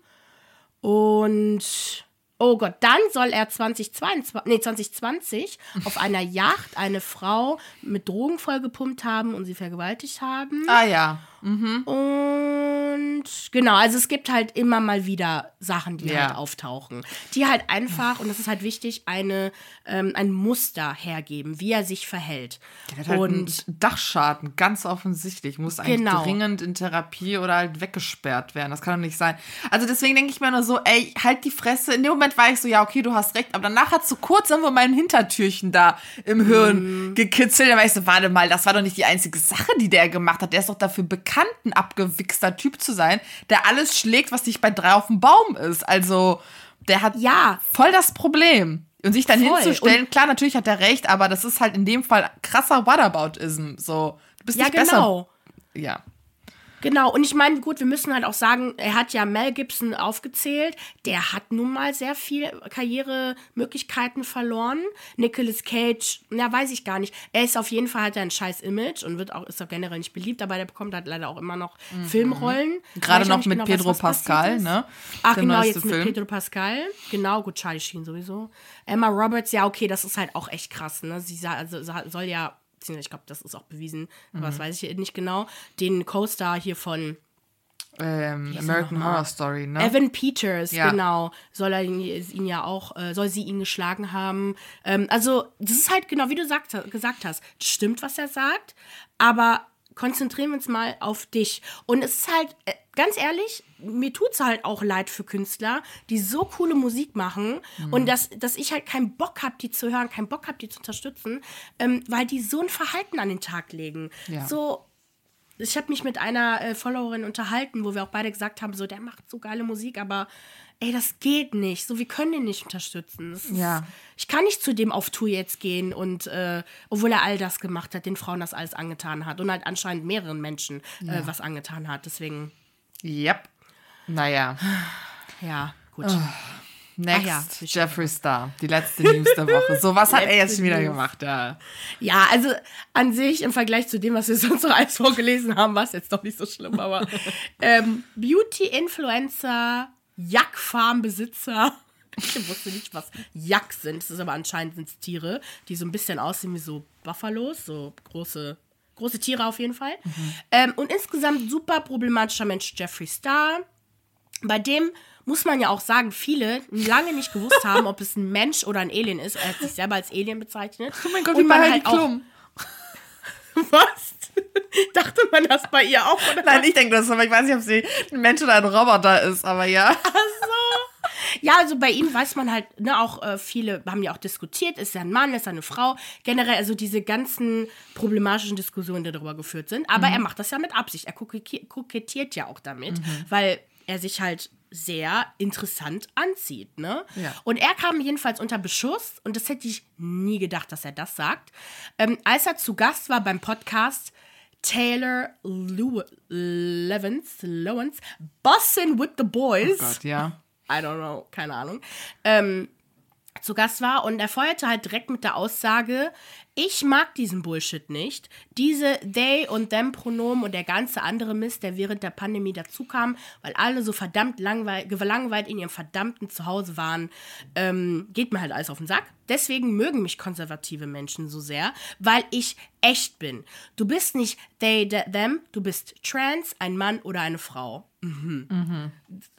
Und Oh Gott, dann soll er 2022, nee, 2020 auf einer Yacht eine Frau mit Drogen vollgepumpt haben und sie vergewaltigt haben. Ah ja. Mhm. Und genau, also es gibt halt immer mal wieder Sachen, die ja. halt auftauchen, die halt einfach, und das ist halt wichtig, eine, ähm, ein Muster hergeben, wie er sich verhält. Der hat halt und Dachschaden, ganz offensichtlich. Muss eigentlich genau. dringend in Therapie oder halt weggesperrt werden. Das kann doch nicht sein. Also deswegen denke ich mir nur so, ey, halt die Fresse. In dem Moment war ich so, ja, okay, du hast recht. Aber danach hat so kurz irgendwo mein Hintertürchen da im Hirn mhm. gekitzelt. Da war ich so, warte mal, das war doch nicht die einzige Sache, die der gemacht hat. Der ist doch dafür bekannt Kanten abgewichster Typ zu sein, der alles schlägt, was nicht bei drei auf dem Baum ist. Also, der hat ja voll das Problem. Und sich dann voll. hinzustellen, und klar, natürlich hat er recht, aber das ist halt in dem Fall krasser Whataboutism. So, du bist ja, nicht genau. besser. Ja. Genau, und ich meine, gut, wir müssen halt auch sagen, er hat ja Mel Gibson aufgezählt, der hat nun mal sehr viel Karrieremöglichkeiten verloren. Nicolas Cage, ja, weiß ich gar nicht. Er ist auf jeden Fall er ein scheiß Image und wird auch, ist auch generell nicht beliebt, aber der bekommt halt leider auch immer noch mhm. Filmrollen. Gerade noch mit genau, Pedro was, was Pascal, ne? Ach, Der genau, jetzt Film. mit Pedro Pascal. Genau, gut, Charlie Sheen sowieso. Emma Roberts, ja, okay, das ist halt auch echt krass, ne? Sie also, soll ja ich glaube, das ist auch bewiesen, mhm. aber das weiß ich nicht genau, den Co-Star hier von ähm, American Horror Story, ne? Evan Peters, ja. genau, soll er ihn, ihn, ja auch, äh, soll sie ihn geschlagen haben. Ähm, also, das ist halt genau, wie du sagt, gesagt hast, stimmt, was er sagt, aber konzentrieren wir uns mal auf dich. Und es ist halt, äh, ganz ehrlich, mir tut es halt auch leid für Künstler, die so coole Musik machen mhm. und dass, dass ich halt keinen Bock habe, die zu hören, keinen Bock habe, die zu unterstützen, ähm, weil die so ein Verhalten an den Tag legen. Ja. So, ich habe mich mit einer äh, Followerin unterhalten, wo wir auch beide gesagt haben, so, der macht so geile Musik, aber ey, das geht nicht. So, wir können den nicht unterstützen. Ist, ja. Ich kann nicht zu dem auf Tour jetzt gehen und, äh, obwohl er all das gemacht hat, den Frauen das alles angetan hat und halt anscheinend mehreren Menschen äh, ja. was angetan hat. Deswegen. Yep. Naja. Ja, gut. Oh. Next, ja, Jeffree Star, die letzte News der Woche. So, was hat er jetzt schon wieder gemacht? Ja. ja, also an sich im Vergleich zu dem, was wir sonst noch alles vorgelesen haben, war es jetzt doch nicht so schlimm. Aber ähm, Beauty-Influencer, Jackfarmbesitzer, ich wusste nicht, was Jack sind. Das ist aber anscheinend sind Tiere, die so ein bisschen aussehen wie so Buffalos, so große große Tiere auf jeden Fall. Mhm. Ähm, und insgesamt super problematischer Mensch, Jeffree Star. Bei dem muss man ja auch sagen, viele lange nicht gewusst haben, ob es ein Mensch oder ein Alien ist. Er hat sich selber als Alien bezeichnet. Oh mein Gott, wie man halt auch. Was? Dachte man das bei ihr auch? Oder? Nein, ich denke das, aber ich weiß nicht, ob sie ein Mensch oder ein Roboter ist, aber ja. Ach so. Ja, also bei ihm weiß man halt, ne, auch äh, viele haben ja auch diskutiert, ist er ein Mann, ist er eine Frau, generell, also diese ganzen problematischen Diskussionen, die darüber geführt sind. Aber mhm. er macht das ja mit Absicht. Er kokettiert ja auch damit, mhm. weil er sich halt sehr interessant anzieht, ne? Ja. Und er kam jedenfalls unter Beschuss und das hätte ich nie gedacht, dass er das sagt. Ähm, als er zu Gast war beim Podcast Taylor Lew Levens, Lowens, Bussin' with the Boys. Oh Gott, ja. I don't know, keine Ahnung. Ähm, zu Gast war und er feuerte halt direkt mit der Aussage, ich mag diesen Bullshit nicht. Diese they und them Pronomen und der ganze andere Mist, der während der Pandemie dazu kam, weil alle so verdammt langweil gelangweilt in ihrem verdammten Zuhause waren, ähm, geht mir halt alles auf den Sack. Deswegen mögen mich konservative Menschen so sehr, weil ich echt bin. Du bist nicht they, them, du bist trans, ein Mann oder eine Frau. Mhm. Mhm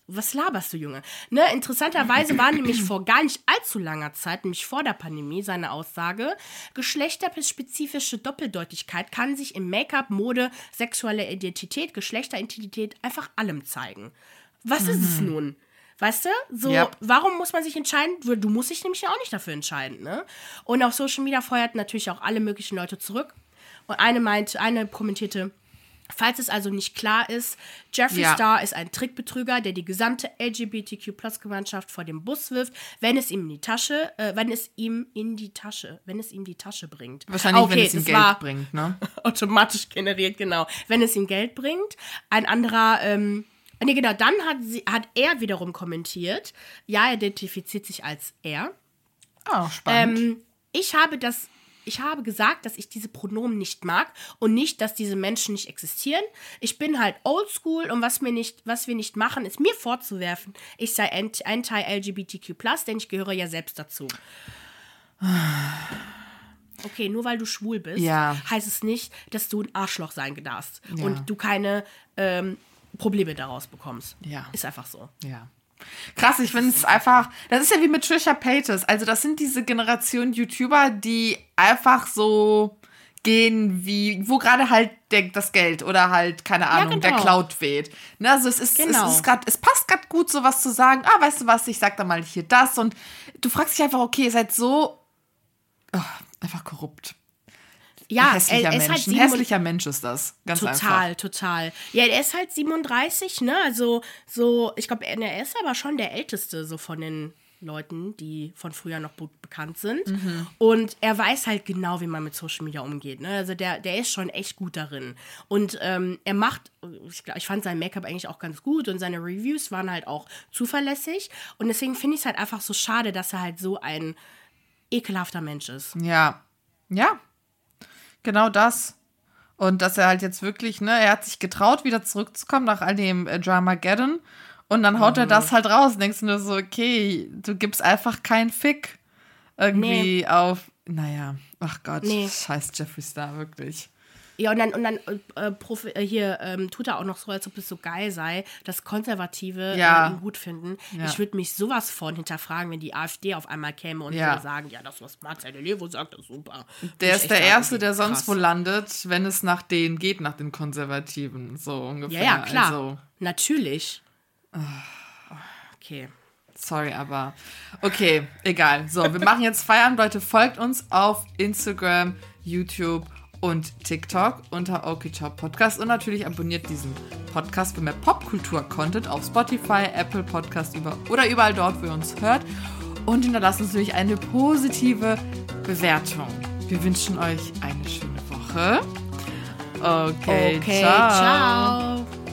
was laberst du, Junge? Ne, interessanterweise war nämlich vor gar nicht allzu langer Zeit, nämlich vor der Pandemie, seine Aussage, geschlechterspezifische Doppeldeutigkeit kann sich im Make-up, Mode, sexuelle Identität, Geschlechteridentität einfach allem zeigen. Was mhm. ist es mhm. nun? Weißt du? So, yep. warum muss man sich entscheiden? Du musst dich nämlich auch nicht dafür entscheiden, ne? Und auf Social Media feuert natürlich auch alle möglichen Leute zurück. Und eine meinte, eine kommentierte, Falls es also nicht klar ist, Jeffree ja. Star ist ein Trickbetrüger, der die gesamte LGBTQ-Plus-Gemeinschaft vor dem Bus wirft, wenn es ihm in die Tasche, äh, wenn es ihm in die Tasche, wenn es ihm die Tasche bringt. Wahrscheinlich, okay, wenn es ihm Geld bringt, ne? automatisch generiert, genau. Wenn es ihm Geld bringt. Ein anderer, ähm, nee, genau, dann hat, sie, hat er wiederum kommentiert, ja, er identifiziert sich als er. Oh, spannend. Ähm, ich habe das ich habe gesagt, dass ich diese Pronomen nicht mag und nicht, dass diese Menschen nicht existieren. Ich bin halt oldschool und was, mir nicht, was wir nicht machen, ist mir vorzuwerfen, ich sei anti-LGBTQ, denn ich gehöre ja selbst dazu. Okay, nur weil du schwul bist, ja. heißt es nicht, dass du ein Arschloch sein darfst ja. und du keine ähm, Probleme daraus bekommst. Ja. Ist einfach so. Ja. Krass, ich finde es einfach, das ist ja wie mit Trisha Paytas. Also das sind diese Generation YouTuber, die einfach so gehen, wie, wo gerade halt der, das Geld oder halt, keine Ahnung, ja, genau. der Cloud weht. Ne, also es ist, genau. es ist grad, es passt gerade gut, sowas zu sagen, ah, weißt du was, ich sag da mal hier das und du fragst dich einfach, okay, ihr seid so oh, einfach korrupt. Ja, hässlicher er, er Mensch. Halt ein hässlicher Mensch ist das. Ganz total, einfach. Total, total. Ja, er ist halt 37, ne? Also so, ich glaube, er ist aber schon der Älteste so von den Leuten, die von früher noch bekannt sind. Mhm. Und er weiß halt genau, wie man mit Social Media umgeht. Ne? Also der, der ist schon echt gut darin. Und ähm, er macht, ich, ich fand sein Make-up eigentlich auch ganz gut und seine Reviews waren halt auch zuverlässig. Und deswegen finde ich es halt einfach so schade, dass er halt so ein ekelhafter Mensch ist. Ja. Ja, Genau das. Und dass er halt jetzt wirklich, ne, er hat sich getraut, wieder zurückzukommen nach all dem äh, Dramageddon. Und dann haut mhm. er das halt raus. Und denkst du nur so, okay, du gibst einfach keinen Fick irgendwie nee. auf. Naja, ach Gott, nee. scheiß Jeffree Star, wirklich. Ja, und dann, und dann äh, Profi, äh, hier ähm, tut er auch noch so, als ob es so geil sei, dass Konservative ja. äh, ihn gut finden. Ja. Ich würde mich sowas von hinterfragen, wenn die AfD auf einmal käme und ja. würde sagen, ja, das, was Marcel Levo sagt, ist super. Der ist der Erste, der sonst krass. wo landet, wenn es nach denen geht, nach den Konservativen, so ungefähr. Ja, ja, klar. Also. Natürlich. Okay. Sorry, aber okay, egal. So, wir machen jetzt Feierabend, Leute. Folgt uns auf Instagram, YouTube und TikTok unter Okichop Podcast und natürlich abonniert diesen Podcast für mehr Popkultur-Content auf Spotify, Apple Podcast über oder überall dort, wo ihr uns hört. Und hinterlasst uns natürlich eine positive Bewertung. Wir wünschen euch eine schöne Woche. Okay, okay ciao. ciao.